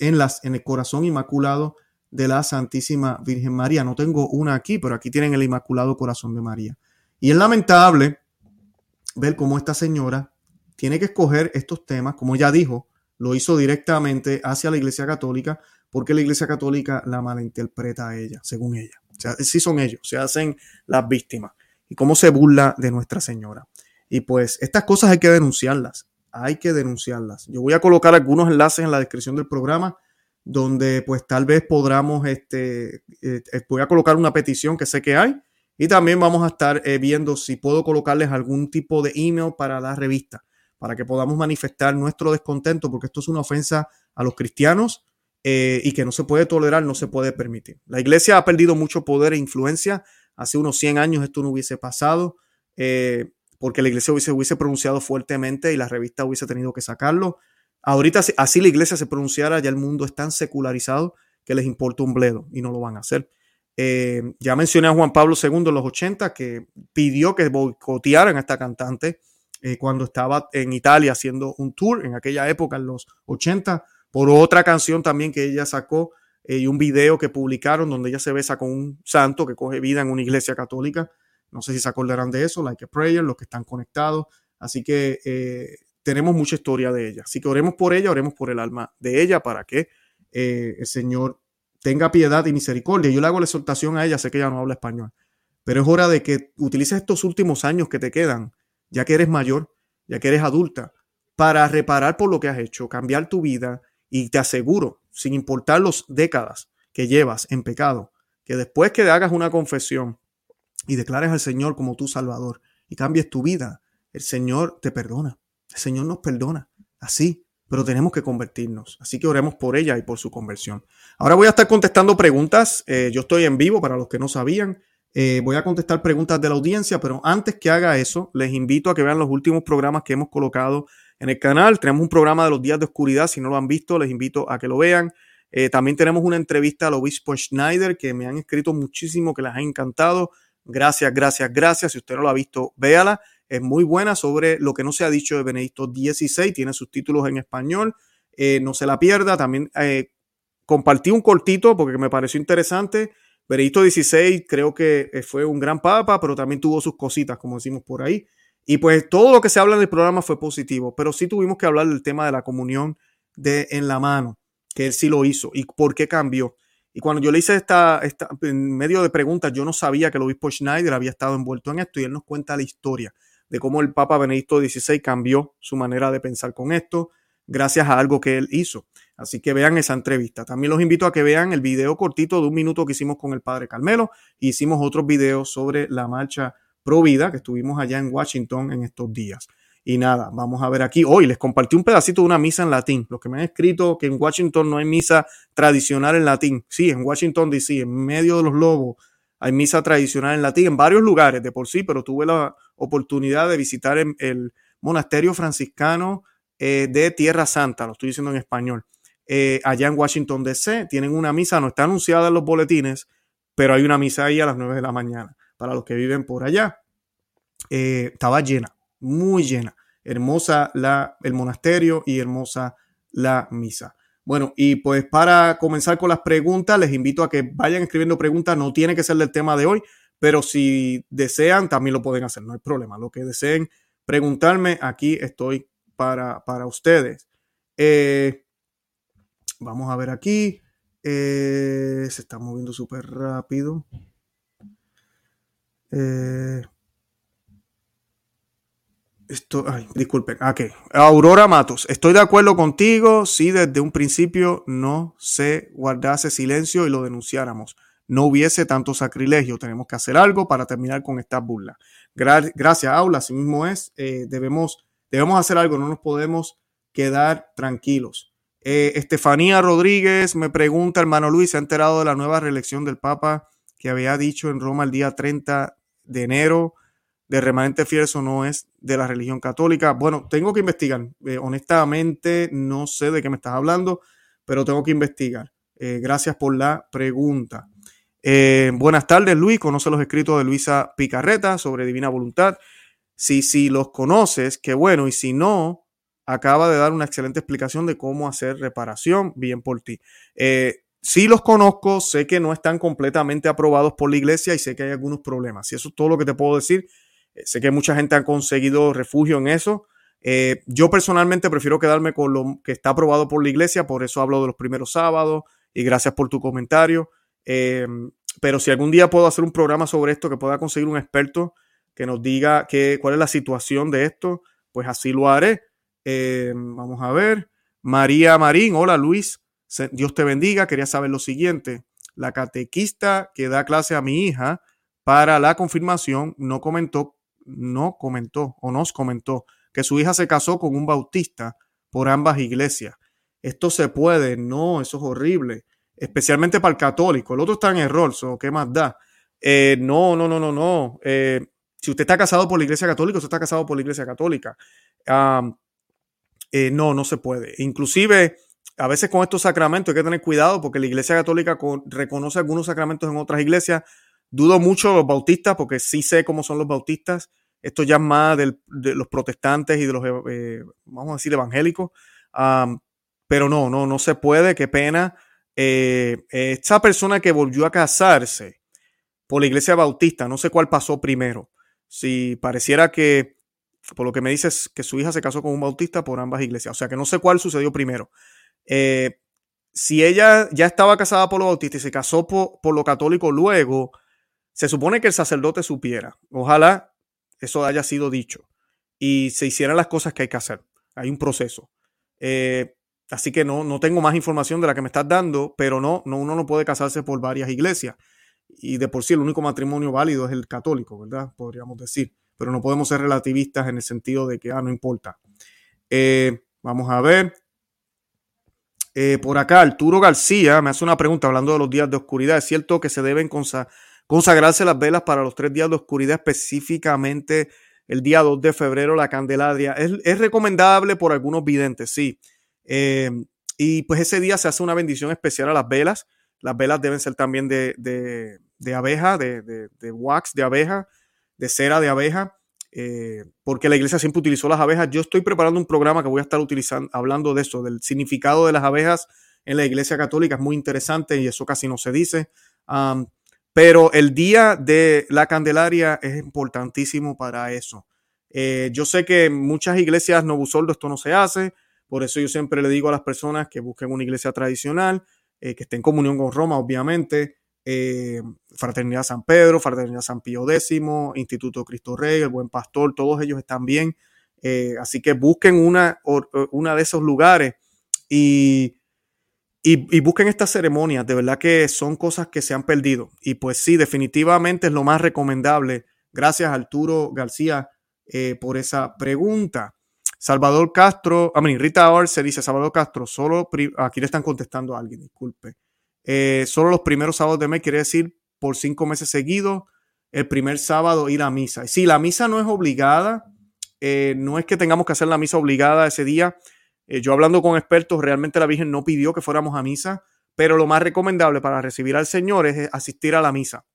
en, las, en el corazón inmaculado de la Santísima Virgen María. No tengo una aquí, pero aquí tienen el Inmaculado Corazón de María. Y es lamentable ver cómo esta señora tiene que escoger estos temas, como ya dijo, lo hizo directamente hacia la Iglesia Católica, porque la Iglesia Católica la malinterpreta a ella, según ella. O sea, sí son ellos, se hacen las víctimas. Y cómo se burla de Nuestra Señora. Y pues estas cosas hay que denunciarlas, hay que denunciarlas. Yo voy a colocar algunos enlaces en la descripción del programa donde pues tal vez podamos, este, eh, voy a colocar una petición que sé que hay y también vamos a estar eh, viendo si puedo colocarles algún tipo de email para la revista, para que podamos manifestar nuestro descontento, porque esto es una ofensa a los cristianos, eh, y que no se puede tolerar, no se puede permitir. La iglesia ha perdido mucho poder e influencia. Hace unos 100 años esto no hubiese pasado eh, porque la iglesia hubiese, hubiese pronunciado fuertemente y la revista hubiese tenido que sacarlo. Ahorita, así la iglesia se pronunciara, ya el mundo es tan secularizado que les importa un bledo y no lo van a hacer. Eh, ya mencioné a Juan Pablo II en los 80 que pidió que boicotearan a esta cantante cuando estaba en Italia haciendo un tour en aquella época, en los 80 por otra canción también que ella sacó eh, y un video que publicaron donde ella se besa con un santo que coge vida en una iglesia católica. No sé si se acordarán de eso, Like a Prayer, los que están conectados. Así que eh, tenemos mucha historia de ella. Así que oremos por ella, oremos por el alma de ella para que eh, el Señor tenga piedad y misericordia. Yo le hago la exhortación a ella, sé que ella no habla español, pero es hora de que utilices estos últimos años que te quedan, ya que eres mayor, ya que eres adulta, para reparar por lo que has hecho, cambiar tu vida y te aseguro, sin importar las décadas que llevas en pecado, que después que hagas una confesión y declares al Señor como tu Salvador y cambies tu vida, el Señor te perdona. El Señor nos perdona. Así, pero tenemos que convertirnos. Así que oremos por ella y por su conversión. Ahora voy a estar contestando preguntas. Eh, yo estoy en vivo para los que no sabían. Eh, voy a contestar preguntas de la audiencia, pero antes que haga eso, les invito a que vean los últimos programas que hemos colocado en el canal. Tenemos un programa de los días de oscuridad. Si no lo han visto, les invito a que lo vean. Eh, también tenemos una entrevista al obispo Schneider que me han escrito muchísimo, que les ha encantado. Gracias, gracias, gracias. Si usted no lo ha visto, véala. Es muy buena sobre lo que no se ha dicho de Benedicto XVI. Tiene sus títulos en español. Eh, no se la pierda. También eh, compartí un cortito porque me pareció interesante. Benedicto XVI creo que eh, fue un gran papa, pero también tuvo sus cositas, como decimos por ahí. Y pues todo lo que se habla en el programa fue positivo, pero sí tuvimos que hablar del tema de la comunión de en la mano, que él sí lo hizo y por qué cambió. Y cuando yo le hice esta, esta, en medio de preguntas, yo no sabía que el obispo Schneider había estado envuelto en esto y él nos cuenta la historia de cómo el Papa Benedicto XVI cambió su manera de pensar con esto gracias a algo que él hizo. Así que vean esa entrevista. También los invito a que vean el video cortito de un minuto que hicimos con el Padre Carmelo. Hicimos otros videos sobre la marcha pro vida que estuvimos allá en Washington en estos días. Y nada, vamos a ver aquí. Hoy les compartí un pedacito de una misa en latín. Los que me han escrito que en Washington no hay misa tradicional en latín. Sí, en Washington DC, en medio de los lobos, hay misa tradicional en latín en varios lugares de por sí, pero tuve la oportunidad de visitar el, monasterio franciscano eh, de Tierra Santa, lo estoy diciendo en español, eh, allá en Washington DC. Tienen una misa, no está anunciada en los boletines, pero hay una misa ahí a las 9 de la mañana para los que viven por allá. Eh, estaba llena muy llena. Hermosa la, el monasterio y hermosa la misa. Bueno, y pues para comenzar con las preguntas, les invito a que vayan escribiendo preguntas. No tiene que ser del tema de hoy, pero si desean, también lo pueden hacer, no hay problema. Lo que deseen preguntarme, aquí estoy para, para ustedes. Eh, vamos a ver aquí. Eh, se está moviendo súper rápido. Eh, esto, ay, disculpen. Ok. Aurora Matos. Estoy de acuerdo contigo si desde un principio no se guardase silencio y lo denunciáramos. No hubiese tanto sacrilegio. Tenemos que hacer algo para terminar con esta burla. gracias, Aula. Así mismo es. Eh, debemos, debemos hacer algo. No nos podemos quedar tranquilos. Eh, Estefanía Rodríguez me pregunta, hermano Luis, ¿se ha enterado de la nueva reelección del Papa que había dicho en Roma el día 30 de enero? de remanente fiel, eso no es de la religión católica. Bueno, tengo que investigar. Eh, honestamente, no sé de qué me estás hablando, pero tengo que investigar. Eh, gracias por la pregunta. Eh, buenas tardes, Luis. Conoce los escritos de Luisa Picarreta sobre Divina Voluntad. Si, si los conoces, qué bueno. Y si no, acaba de dar una excelente explicación de cómo hacer reparación. Bien por ti. Sí los conozco, sé que no están completamente aprobados por la iglesia y sé que hay algunos problemas. Y eso es todo lo que te puedo decir. Eh, sé que mucha gente ha conseguido refugio en eso. Eh, yo personalmente prefiero quedarme con lo que está aprobado por la iglesia, por eso hablo de los primeros sábados y gracias por tu comentario. Eh, pero si algún día puedo hacer un programa sobre esto, que pueda conseguir un experto que nos diga que, cuál es la situación de esto, pues así lo haré. vamos a ver. María Marín, hola Luis, Dios te bendiga. Quería saber lo siguiente. La catequista que da clase a mi hija para la confirmación no comentó no comentó o nos comentó que su hija se casó con un bautista por ambas iglesias. Esto se puede, no, eso es horrible, especialmente para el católico. El otro está en error, so, ¿qué más da? Eh, no, no, no, no, no. Eh, si usted está casado por la iglesia católica, usted está casado por la iglesia católica. Eh, no, no se puede. Inclusive, a veces con estos sacramentos hay que tener cuidado porque la iglesia católica reconoce algunos sacramentos en otras iglesias Dudo mucho los bautistas porque sí sé cómo son los bautistas. Esto ya es más de los protestantes y de los, eh, vamos a decir, evangélicos. pero no, no, no se puede. Qué pena. Eh, esta persona que volvió a casarse por la iglesia bautista, no sé cuál pasó primero. Si pareciera que por lo que me dices que su hija se casó con un bautista por ambas iglesias. O sea que no sé cuál sucedió primero. Eh, si ella ya estaba casada por lo bautista y se casó por, por, lo católico luego, se supone que el sacerdote supiera. Ojalá eso haya sido dicho y se hicieran las cosas que hay que hacer. Hay un proceso. Eh, así que no, no tengo más información de la que me estás dando, pero no, no, uno no puede casarse por varias iglesias. Y de por sí el único matrimonio válido es el católico, ¿verdad? Podríamos decir. Pero no podemos ser relativistas en el sentido de que, ah, no importa. Eh, vamos a ver. Eh, por acá, Arturo García me hace una pregunta hablando de los días de oscuridad. ¿Es cierto que se deben consagrarse las velas para los tres días de oscuridad, específicamente el día 2 de febrero, la Candelaria? Es, recomendable por algunos videntes, sí. Eh, y pues ese día se hace una bendición especial a las velas. Las velas deben ser también de, abeja, de, wax de abeja, de cera de abeja, eh, porque la iglesia siempre utilizó las abejas. Yo estoy preparando un programa que voy a estar utilizando, hablando de eso, del significado de las abejas en la iglesia católica. Es muy interesante y eso casi no se dice. pero el día de la Candelaria es importantísimo para eso. Eh, yo sé que en muchas iglesias novusoldo esto no se hace, por eso yo siempre le digo a las personas que busquen una iglesia tradicional, eh, que esté en comunión con Roma, obviamente, eh, Fraternidad San Pedro, Fraternidad San Pío X, Instituto Cristo Rey, el Buen Pastor, todos ellos están bien. Eh, así que busquen una, una de esos lugares y, y, busquen estas ceremonias. De verdad que son cosas que se han perdido. Y pues sí, definitivamente es lo más recomendable. Gracias Arturo García eh, por esa pregunta. Salvador Castro, a mí, Rita Orse dice Salvador Castro, solo aquí le están contestando a alguien, disculpe. Eh, solo los primeros sábados de mes, quiere decir por cinco meses seguidos, el primer sábado ir a misa. Y sí, la misa no es obligada, eh, no es que tengamos que hacer la misa obligada ese día. Eh, yo hablando con expertos, realmente la Virgen no pidió que fuéramos a misa, pero lo más recomendable para recibir al Señor es asistir a la misa,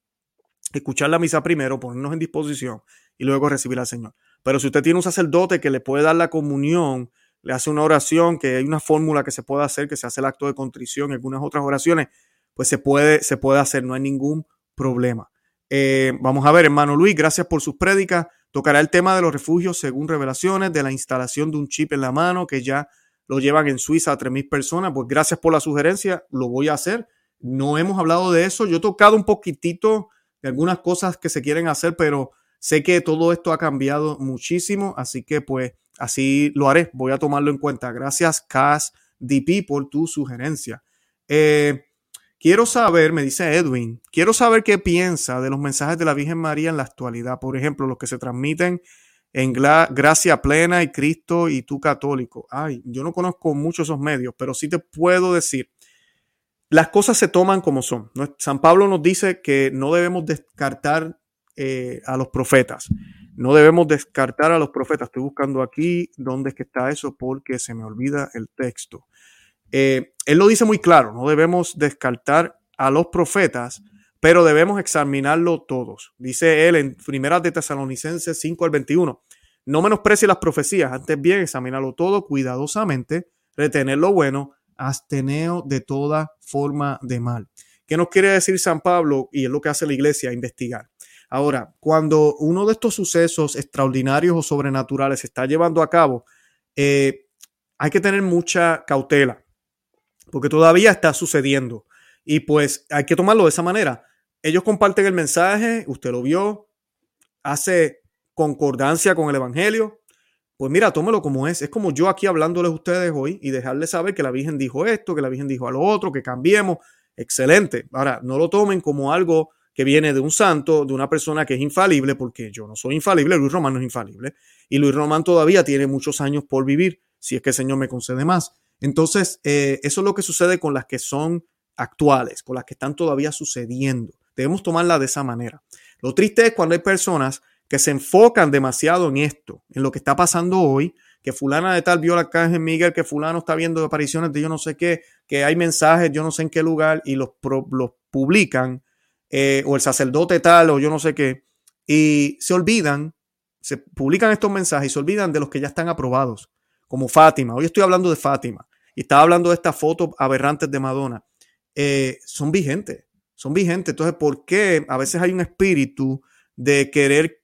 escuchar la misa primero, ponernos en disposición y luego recibir al Señor. Pero si usted tiene un sacerdote que le puede dar la comunión, le hace una oración, que hay una fórmula que se puede hacer, que se hace el acto de contrición y algunas otras oraciones, pues se puede, se puede hacer, no hay ningún problema. Eh, vamos a ver, hermano Luis, gracias por sus prédicas. Tocará el tema de los refugios según revelaciones, de la instalación de un chip en la mano, que ya lo llevan en Suiza a 3.000 personas. Pues gracias por la sugerencia, lo voy a hacer. No hemos hablado de eso. Yo he tocado un poquitito de algunas cosas que se quieren hacer, pero sé que todo esto ha cambiado muchísimo, así que pues Así lo haré, voy a tomarlo en cuenta. Gracias, Cas DP, por tu sugerencia. Eh, quiero saber, me dice Edwin, quiero saber qué piensa de los mensajes de la Virgen María en la actualidad. Por ejemplo, los que se transmiten en Gracia Plena y Cristo y tú católico. Ay, yo no conozco mucho esos medios, pero sí te puedo decir, las cosas se toman como son. San Pablo nos dice que no debemos descartar eh, a los profetas. No debemos descartar a los profetas. Estoy buscando aquí dónde es que está eso porque se me olvida el texto. Eh, él lo dice muy claro, no debemos descartar a los profetas, pero debemos examinarlo todos. Dice él en Primeras de Tesalonicenses 5 al 21. No menosprecie las profecías, antes bien examinarlo todo cuidadosamente, retener lo bueno, absteneo de toda forma de mal. ¿Qué nos quiere decir San Pablo? Y es lo que hace la iglesia, investigar. Ahora, cuando uno de estos sucesos extraordinarios o sobrenaturales se está llevando a cabo, eh, hay que tener mucha cautela, porque todavía está sucediendo. Y pues hay que tomarlo de esa manera. Ellos comparten el mensaje, usted lo vio, hace concordancia con el Evangelio. Pues mira, tómelo como es. Es como yo aquí hablándoles a ustedes hoy y dejarles saber que la Virgen dijo esto, que la Virgen dijo a lo otro, que cambiemos. Excelente. Ahora, no lo tomen como algo que viene de un santo, de una persona que es infalible, porque yo no soy infalible, Luis Román no es infalible, y Luis Román todavía tiene muchos años por vivir, si es que el Señor me concede más. Entonces, eh, eso es lo que sucede con las que son actuales, con las que están todavía sucediendo. Debemos tomarla de esa manera. Lo triste es cuando hay personas que se enfocan demasiado en esto, en lo que está pasando hoy, que fulana de tal vio la caja en Miguel, que fulano está viendo apariciones de yo no sé qué, que hay mensajes yo no sé en qué lugar y los, los publican eh, o el sacerdote tal, o yo no sé qué, y se olvidan, se publican estos mensajes y se olvidan de los que ya están aprobados, como Fátima. Hoy estoy hablando de Fátima y estaba hablando de estas fotos aberrantes de Madonna. Eh, son vigentes, son vigentes. Entonces, ¿por qué a veces hay un espíritu de querer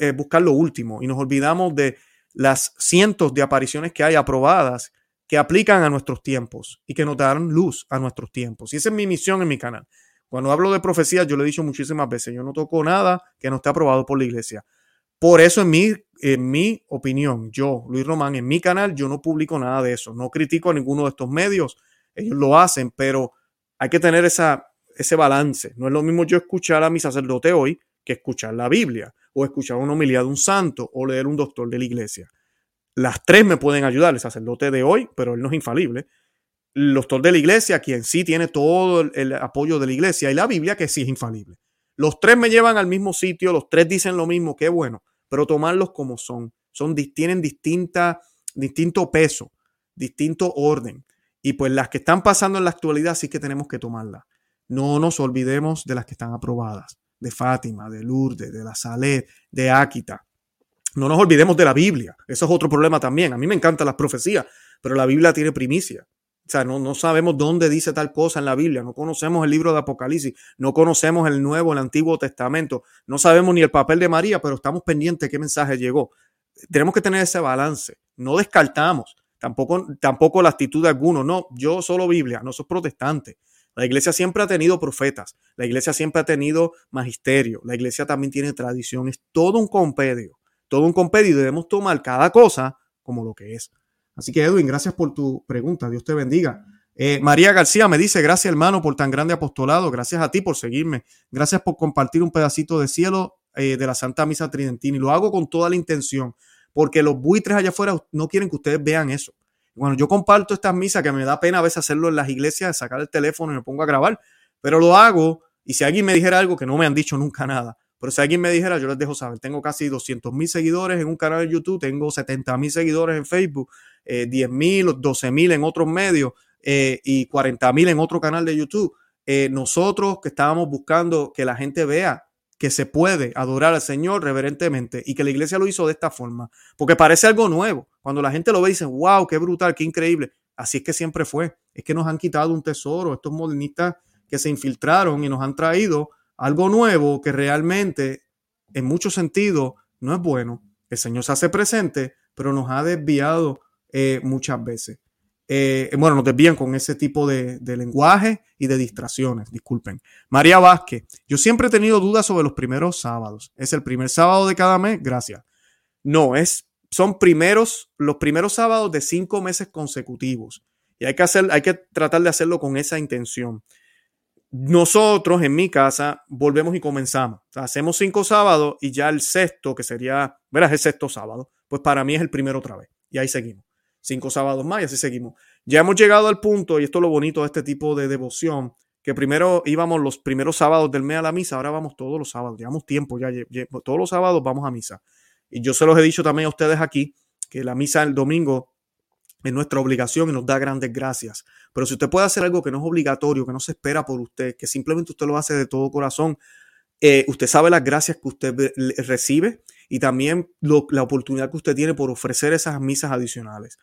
eh, buscar lo último y nos olvidamos de las cientos de apariciones que hay aprobadas que aplican a nuestros tiempos y que nos dan luz a nuestros tiempos. Y esa es mi misión en mi canal. Cuando hablo de profecía, yo lo he dicho muchísimas veces, yo no toco nada que no esté aprobado por la iglesia. Por eso, en mi, en mi opinión, yo, Luis Román, en mi canal, yo no publico nada de eso. No critico a ninguno de estos medios. Ellos lo hacen, pero hay que tener esa, ese balance. No es lo mismo yo escuchar a mi sacerdote hoy que escuchar la Biblia o escuchar una homilía de un santo o leer un doctor de la iglesia. Las tres me pueden ayudar, el sacerdote de hoy, pero él no es infalible. El doctor de la iglesia, quien sí tiene todo el, apoyo de la iglesia, y la Biblia, que sí es infalible. Los tres me llevan al mismo sitio, los tres dicen lo mismo, qué bueno, pero tomarlos como son. son tienen distinta, distinto peso, distinto orden. Y pues las que están pasando en la actualidad sí que tenemos que tomarlas. No nos olvidemos de las que están aprobadas de Fátima, de Lourdes, de la Salet, de Áquita. No nos olvidemos de la Biblia. Eso es otro problema también. A mí me encantan las profecías, pero la Biblia tiene primicia. O sea, no, no sabemos dónde dice tal cosa en la Biblia. No conocemos el libro de Apocalipsis. No conocemos el Nuevo, el Antiguo Testamento. No sabemos ni el papel de María, pero estamos pendientes de qué mensaje llegó. Tenemos que tener ese balance. No descartamos. Tampoco, tampoco la actitud de algunos. No, yo solo Biblia. No soy protestante. La iglesia siempre ha tenido profetas, la iglesia siempre ha tenido magisterio, la iglesia también tiene tradición, es todo un compendio, todo un compendio y debemos tomar cada cosa como lo que es. Así que Edwin, gracias por tu pregunta, Dios te bendiga. Eh, María García me dice, gracias hermano por tan grande apostolado, gracias a ti por seguirme, gracias por compartir un pedacito de cielo eh, de la Santa Misa Tridentina. Y lo hago con toda la intención, porque los buitres allá afuera no quieren que ustedes vean eso. Bueno, yo comparto estas misas que me da pena a veces hacerlo en las iglesias, sacar el teléfono y me pongo a grabar, pero lo hago y si alguien me dijera algo que no me han dicho nunca nada, pero si alguien me dijera, yo les dejo saber, tengo casi 200 mil seguidores en un canal de YouTube, tengo 70 mil seguidores en Facebook, eh, 10 mil, 12 mil en otros medios eh, y 40 mil en otro canal de YouTube. Eh, nosotros que estábamos buscando que la gente vea que se puede adorar al Señor reverentemente y que la iglesia lo hizo de esta forma, porque parece algo nuevo. Cuando la gente lo ve, dicen, wow, qué brutal, qué increíble. Así es que siempre fue. Es que nos han quitado un tesoro, estos modernistas que se infiltraron y nos han traído algo nuevo que realmente, en muchos sentidos, no es bueno. El Señor se hace presente, pero nos ha desviado eh, muchas veces. Eh, bueno, nos desvían con ese tipo de, lenguaje y de distracciones, disculpen. María Vázquez, yo siempre he tenido dudas sobre los primeros sábados. ¿Es el primer sábado de cada mes? Gracias. No, es, son primeros, los primeros sábados de cinco meses consecutivos. Y hay que, hacer, hay que tratar de hacerlo con esa intención. Nosotros en mi casa volvemos y comenzamos. hacemos cinco sábados y ya el sexto, que sería, verás, el sexto sábado, pues para mí es el primero otra vez. Y ahí seguimos cinco sábados más y así seguimos. Ya hemos llegado al punto, y esto es lo bonito de este tipo de devoción, que primero íbamos los primeros sábados del mes a la misa, ahora vamos todos los sábados, llevamos tiempo, ya todos los sábados vamos a misa. Y yo se los he dicho también a ustedes aquí, que la misa el domingo es nuestra obligación y nos da grandes gracias. Pero si usted puede hacer algo que no es obligatorio, que no se espera por usted, que simplemente usted lo hace de todo corazón, eh, usted sabe las gracias que usted recibe y también la oportunidad que usted tiene por ofrecer esas misas adicionales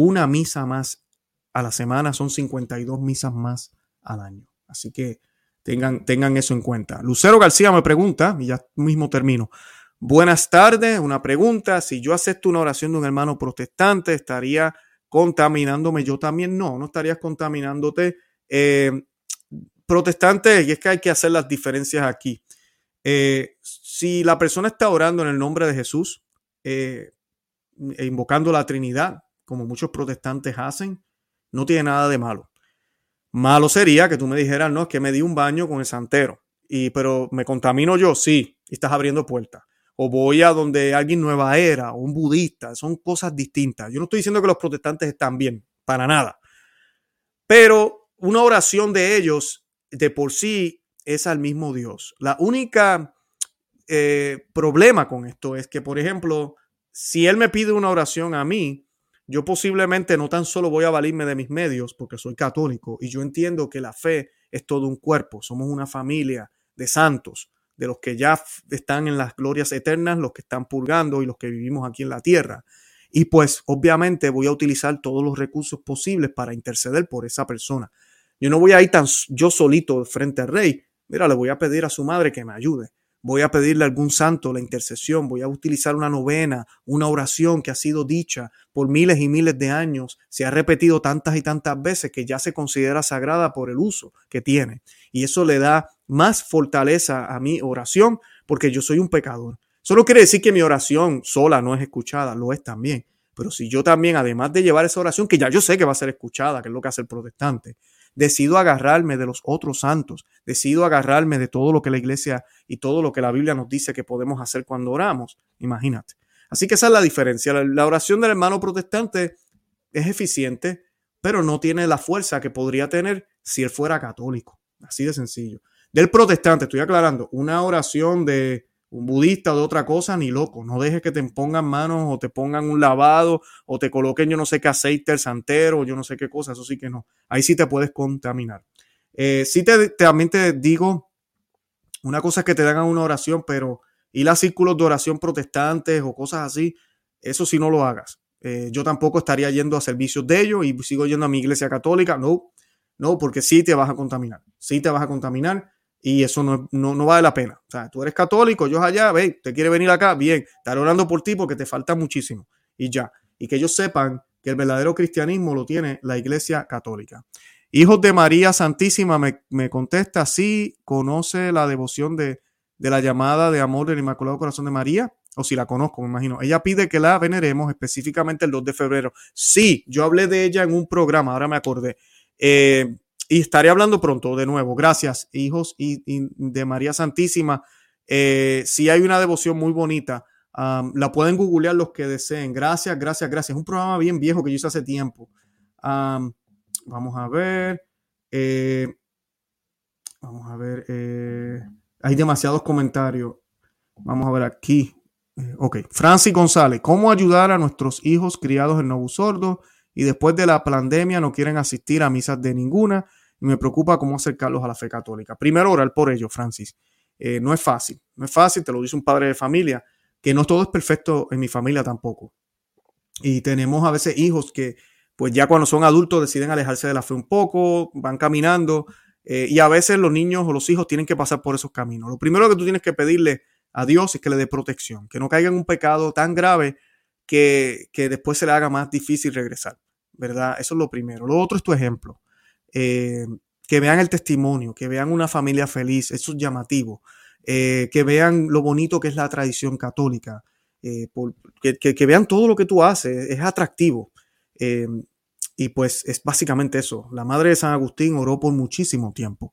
una misa más a la semana son 52 misas más al año. Así que tengan, tengan eso en cuenta. Lucero García me pregunta, y ya mismo termino. Buenas tardes, una pregunta. Si yo acepto una oración de un hermano protestante, ¿estaría contaminándome yo también? No, no estarías contaminándote. Eh, protestante, y es que hay que hacer las diferencias aquí. Eh, si la persona está orando en el nombre de Jesús, eh, e invocando la Trinidad, como muchos protestantes hacen, no tiene nada de malo. Malo sería que tú me dijeras, no, es que me di un baño con el santero, y, pero me contamino yo, sí, y estás abriendo puertas. O voy a donde alguien nueva era, o un budista, son cosas distintas. Yo no estoy diciendo que los protestantes están bien, para nada. Pero una oración de ellos, de por sí, es al mismo Dios. La única eh, problema con esto es que, por ejemplo, si Él me pide una oración a mí, yo posiblemente no tan solo voy a valirme de mis medios porque soy católico y yo entiendo que la fe es todo un cuerpo, somos una familia de santos, de los que ya están en las glorias eternas, los que están purgando y los que vivimos aquí en la tierra. Y pues obviamente voy a utilizar todos los recursos posibles para interceder por esa persona. Yo no voy a ir tan yo solito frente al rey. Mira, le voy a pedir a su madre que me ayude. voy a pedirle a algún santo la intercesión, voy a utilizar una novena, una oración que ha sido dicha por miles y miles de años, se ha repetido tantas y tantas veces que ya se considera sagrada por el uso que tiene. Y eso le da más fortaleza a mi oración porque yo soy un pecador. Solo quiere decir que mi oración sola no es escuchada, lo es también. Pero si yo también, además de llevar esa oración, que ya yo sé que va a ser escuchada, que es lo que hace el protestante, decido agarrarme de los otros santos, decido agarrarme de todo lo que la iglesia y todo lo que la Biblia nos dice que podemos hacer cuando oramos. Imagínate. Así que esa es la diferencia. La oración del hermano protestante es eficiente, pero no tiene la fuerza que podría tener si él fuera católico. Así de sencillo. Del protestante, estoy aclarando, una oración de un budista o de otra cosa, ni loco. No dejes que te pongan manos o te pongan un lavado o te coloquen yo no sé qué aceite el santero o yo no sé qué cosa. Eso sí que no. Ahí sí te puedes contaminar. Eh, sí te, también te digo, una cosa es que te hagan una oración, pero ir a círculos de oración protestantes o cosas así, eso sí no lo hagas. Eh, yo tampoco estaría yendo a servicios de ellos y sigo yendo a mi iglesia católica. No, no, porque sí te vas a contaminar. Sí te vas a contaminar y eso no, no, vale la pena. O sea, tú eres católico, yo allá, ve, te quiere venir acá, bien, estaré orando por ti porque te falta muchísimo. Y ya. Y que ellos sepan que el verdadero cristianismo lo tiene la iglesia católica. Hijos de María Santísima me, me contesta, sí, conoce la devoción de, de la llamada de amor del Inmaculado Corazón de María, o si la conozco, me imagino. Ella pide que la veneremos específicamente el 2 de febrero. Sí, yo hablé de ella en un programa, ahora me acordé. Eh, y estaré hablando pronto de nuevo. Gracias, hijos y, de María Santísima. Eh, si hay una devoción muy bonita, la pueden googlear los que deseen. Gracias, gracias, gracias. Es un programa bien viejo que yo hice hace tiempo. vamos a ver. Eh, vamos a ver. Eh, hay demasiados comentarios. Vamos a ver aquí. ok, Francis González, ¿cómo ayudar a nuestros hijos criados en Novo Sordo y después de la pandemia no quieren asistir a misas de ninguna? Y me preocupa cómo acercarlos a la fe católica. Primero, orar por ellos, Francis. Eh, no es fácil, no es fácil, te lo dice un padre de familia, que no todo es perfecto en mi familia tampoco. Y tenemos a veces hijos que, pues ya cuando son adultos, deciden alejarse de la fe un poco, van caminando, eh, y a veces los niños o los hijos tienen que pasar por esos caminos. Lo primero que tú tienes que pedirle a Dios es que le dé protección, que no caiga en un pecado tan grave que, que después se le haga más difícil regresar, ¿verdad? Eso es lo primero. Lo otro es tu ejemplo. Eh, que vean el testimonio, que vean una familia feliz, eso es llamativo, eh, que vean lo bonito que es la tradición católica, eh, que, vean todo lo que tú haces, es atractivo. y pues es básicamente eso. La madre de San Agustín oró por muchísimo tiempo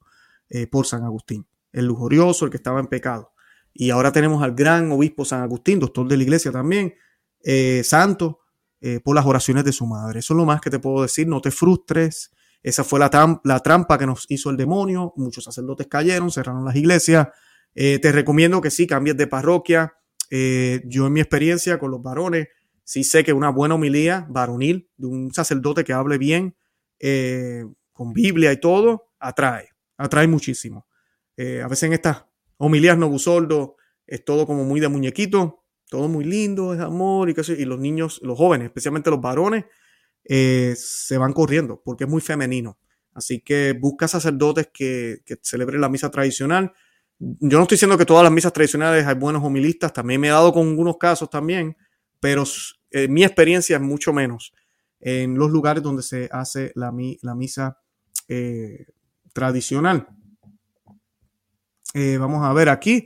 por San Agustín, el lujurioso, el que estaba en pecado. Y ahora tenemos al gran obispo San Agustín, doctor de la iglesia también, santo, por las oraciones de su madre. Eso es lo más que te puedo decir. No te frustres, esa fue la, trampa que nos hizo el demonio. Muchos sacerdotes cayeron, cerraron las iglesias. Eh, te recomiendo que sí cambies de parroquia. Eh, yo en mi experiencia con los varones, sí sé que una buena homilía varonil de un sacerdote que hable bien, eh, con Biblia y todo, atrae, atrae muchísimo. a veces en estas homilías no busoldo es todo como muy de muñequito, todo muy lindo, es amor y qué sé, y los niños, los jóvenes, especialmente los varones, eh, se van corriendo porque es muy femenino. Así que busca sacerdotes que, celebren la misa tradicional. Yo no estoy diciendo que todas las misas tradicionales hay buenos homilistas, también me he dado con algunos casos también, pero eh, mi experiencia es mucho menos en los lugares donde se hace la, la misa eh, tradicional. vamos a ver aquí.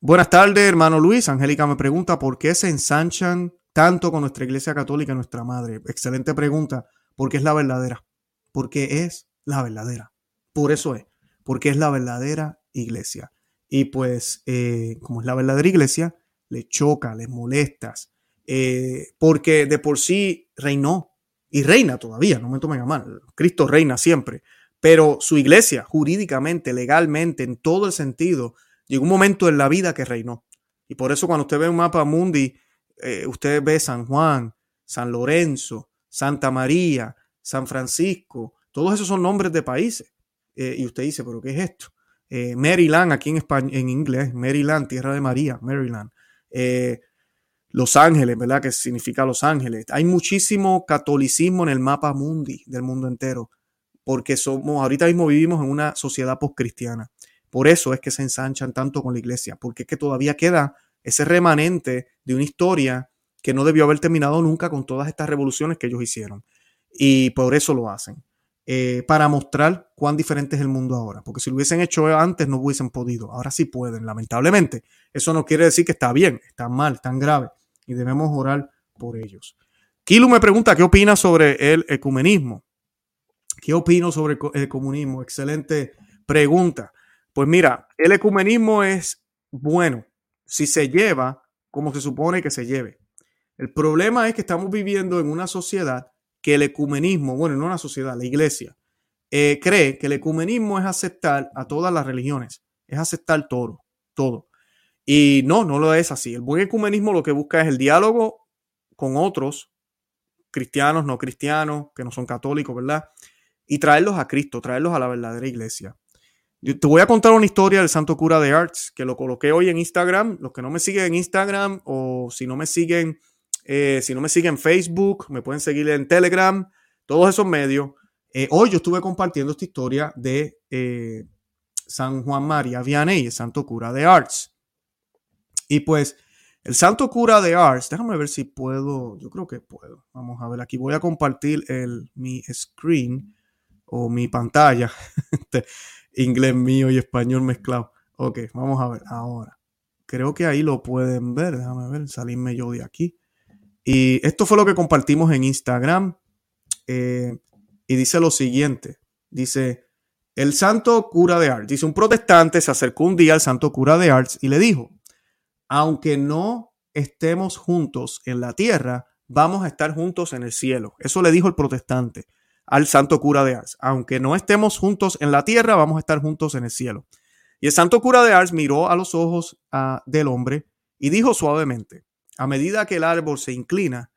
Buenas tardes, hermano Luis. Angélica me pregunta por qué se ensanchan tanto con nuestra iglesia católica, nuestra madre? Excelente pregunta, porque es la verdadera, porque es la verdadera. Por eso es, porque es la verdadera iglesia. Y pues, eh, como es la verdadera iglesia, le choca, le molestas, eh, porque de por sí reinó y reina todavía, no me tomen a mal, Cristo reina siempre, pero su iglesia, jurídicamente, legalmente, en todo el sentido, llegó un momento en la vida que reinó. Y por eso cuando usted ve un mapa mundi, eh, usted ve San Juan, San Lorenzo, Santa María, San Francisco, todos esos son nombres de países. Eh, y usted dice, ¿pero qué es esto? Eh, Maryland, aquí en, España, en inglés, Maryland, tierra de María, Maryland. Los Ángeles, ¿verdad? Que significa Los Ángeles. Hay muchísimo catolicismo en el mapa mundi del mundo entero, porque somos, ahorita mismo vivimos en una sociedad postcristiana. Por eso es que se ensanchan tanto con la iglesia, porque es que todavía queda ese remanente de una historia que no debió haber terminado nunca con todas estas revoluciones que ellos hicieron. Y por eso lo hacen. Eh, para mostrar cuán diferente es el mundo ahora. Porque si lo hubiesen hecho antes no hubiesen podido. Ahora sí pueden, lamentablemente. Eso no quiere decir que está bien, está mal, está grave. Y debemos orar por ellos. Kilo me pregunta qué opina sobre el ecumenismo. ¿Qué opino sobre el comunismo? Excelente pregunta. Pues mira, el ecumenismo es bueno si se lleva como se supone que se lleve. El problema es que estamos viviendo en una sociedad que el ecumenismo, bueno, no una sociedad, la iglesia, eh, cree que el ecumenismo es aceptar a todas las religiones, es aceptar todo, todo. Y no, no lo es así. El buen ecumenismo lo que busca es el diálogo con otros, cristianos, no cristianos, que no son católicos, ¿verdad? Y traerlos a Cristo, traerlos a la verdadera iglesia. Te voy a contar una historia del santo cura de Arts, que lo coloqué hoy en Instagram. Los que no me siguen en Instagram o si no me siguen, eh, si no me siguen en Facebook, me pueden seguir en Telegram, todos esos medios. Eh, hoy yo estuve compartiendo esta historia de eh, San Juan María Vianney, el santo cura de Arts. Y pues el santo cura de Arts, déjame ver si puedo, yo creo que puedo. Vamos a ver, aquí voy a compartir mi screen o mi pantalla. <laughs> Inglés mío y español mezclado. Ok, vamos a ver ahora. Creo que ahí lo pueden ver. Déjame ver, salirme yo de aquí. Y esto fue lo que compartimos en Instagram. Eh, y dice lo siguiente. Dice, el santo cura de Arts. Dice, un protestante se acercó un día al santo cura de Arts y le dijo, aunque no estemos juntos en la tierra, vamos a estar juntos en el cielo. Eso le dijo el protestante al santo cura de Ars. Aunque no estemos juntos en la tierra, vamos a estar juntos en el cielo. Y el santo cura de Ars miró a los ojos ah, del hombre y dijo suavemente, a medida que el árbol se inclina,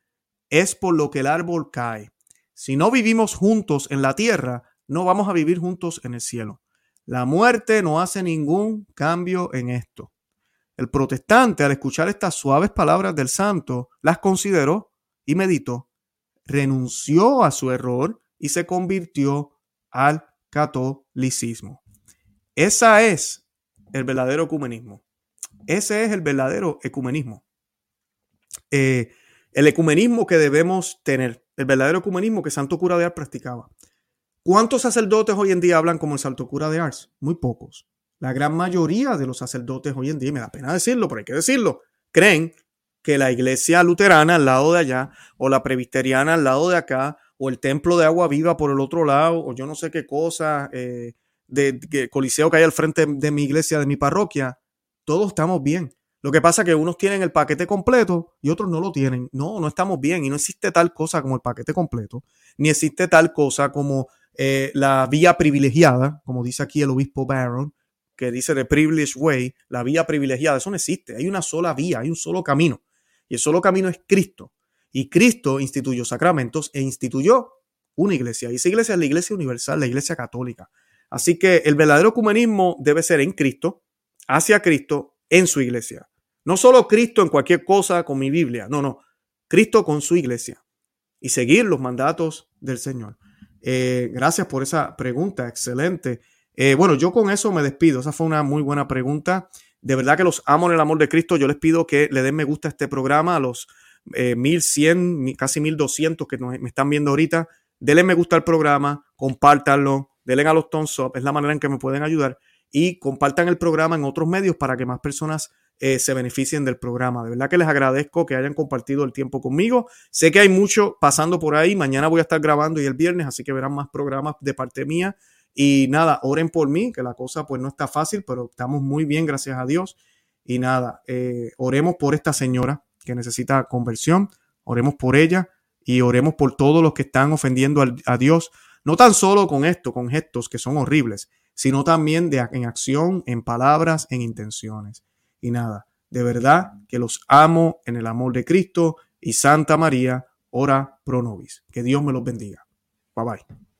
es por lo que el árbol cae. Si no vivimos juntos en la tierra, no vamos a vivir juntos en el cielo. La muerte no hace ningún cambio en esto. El protestante, al escuchar estas suaves palabras del santo, las consideró y meditó, renunció a su error y se convirtió al catolicismo. Esa es el verdadero ecumenismo. Ese es el verdadero ecumenismo. Eh, el ecumenismo que debemos tener, el verdadero ecumenismo que Santo Cura de Ars practicaba. ¿Cuántos sacerdotes hoy en día hablan como el Santo Cura de Ars? Muy pocos. La gran mayoría de los sacerdotes hoy en día, me da pena decirlo, pero hay que decirlo, creen que la iglesia luterana al lado de allá o la presbiteriana al lado de acá o el templo de agua viva por el otro lado, o yo no sé qué cosa, eh, de, coliseo que hay al frente de mi iglesia, de mi parroquia, todos estamos bien. Lo que pasa es que unos tienen el paquete completo y otros no lo tienen. No, no estamos bien y no existe tal cosa como el paquete completo, ni existe tal cosa como eh, la vía privilegiada, como dice aquí el obispo Barron, que dice the privileged way, la vía privilegiada, eso no existe. Hay una sola vía, hay un solo camino. Y el solo camino es Cristo. Y Cristo instituyó sacramentos e instituyó una iglesia. Y esa iglesia es la iglesia universal, la iglesia católica. Así que el verdadero ecumenismo debe ser en Cristo, hacia Cristo, en su iglesia. No solo Cristo en cualquier cosa con mi Biblia, no, no. Cristo con su iglesia. Y seguir los mandatos del Señor. Eh, gracias por esa pregunta, excelente. Eh, bueno, yo con eso me despido. Esa fue una muy buena pregunta. De verdad que los amo en el amor de Cristo. Yo les pido que le den me gusta a este programa, a los eh, 1100, casi 1200 que me están viendo ahorita, denle me gusta al programa, compártanlo, denle a los thumbs up, es la manera en que me pueden ayudar y compartan el programa en otros medios para que más personas eh, se beneficien del programa. De verdad que les agradezco que hayan compartido el tiempo conmigo. Sé que hay mucho pasando por ahí. Mañana voy a estar grabando y el viernes, así que verán más programas de parte mía. Y nada, oren por mí, que la cosa pues no está fácil, pero estamos muy bien, gracias a Dios. Y nada, eh, oremos por esta señora que necesita conversión, oremos por ella y oremos por todos los que están ofendiendo a, Dios, no tan solo con esto, con gestos que son horribles, sino también de, en acción, en palabras, en intenciones. Y nada, de verdad que los amo en el amor de Cristo y Santa María, ora pro nobis. Que Dios me los bendiga. Bye bye.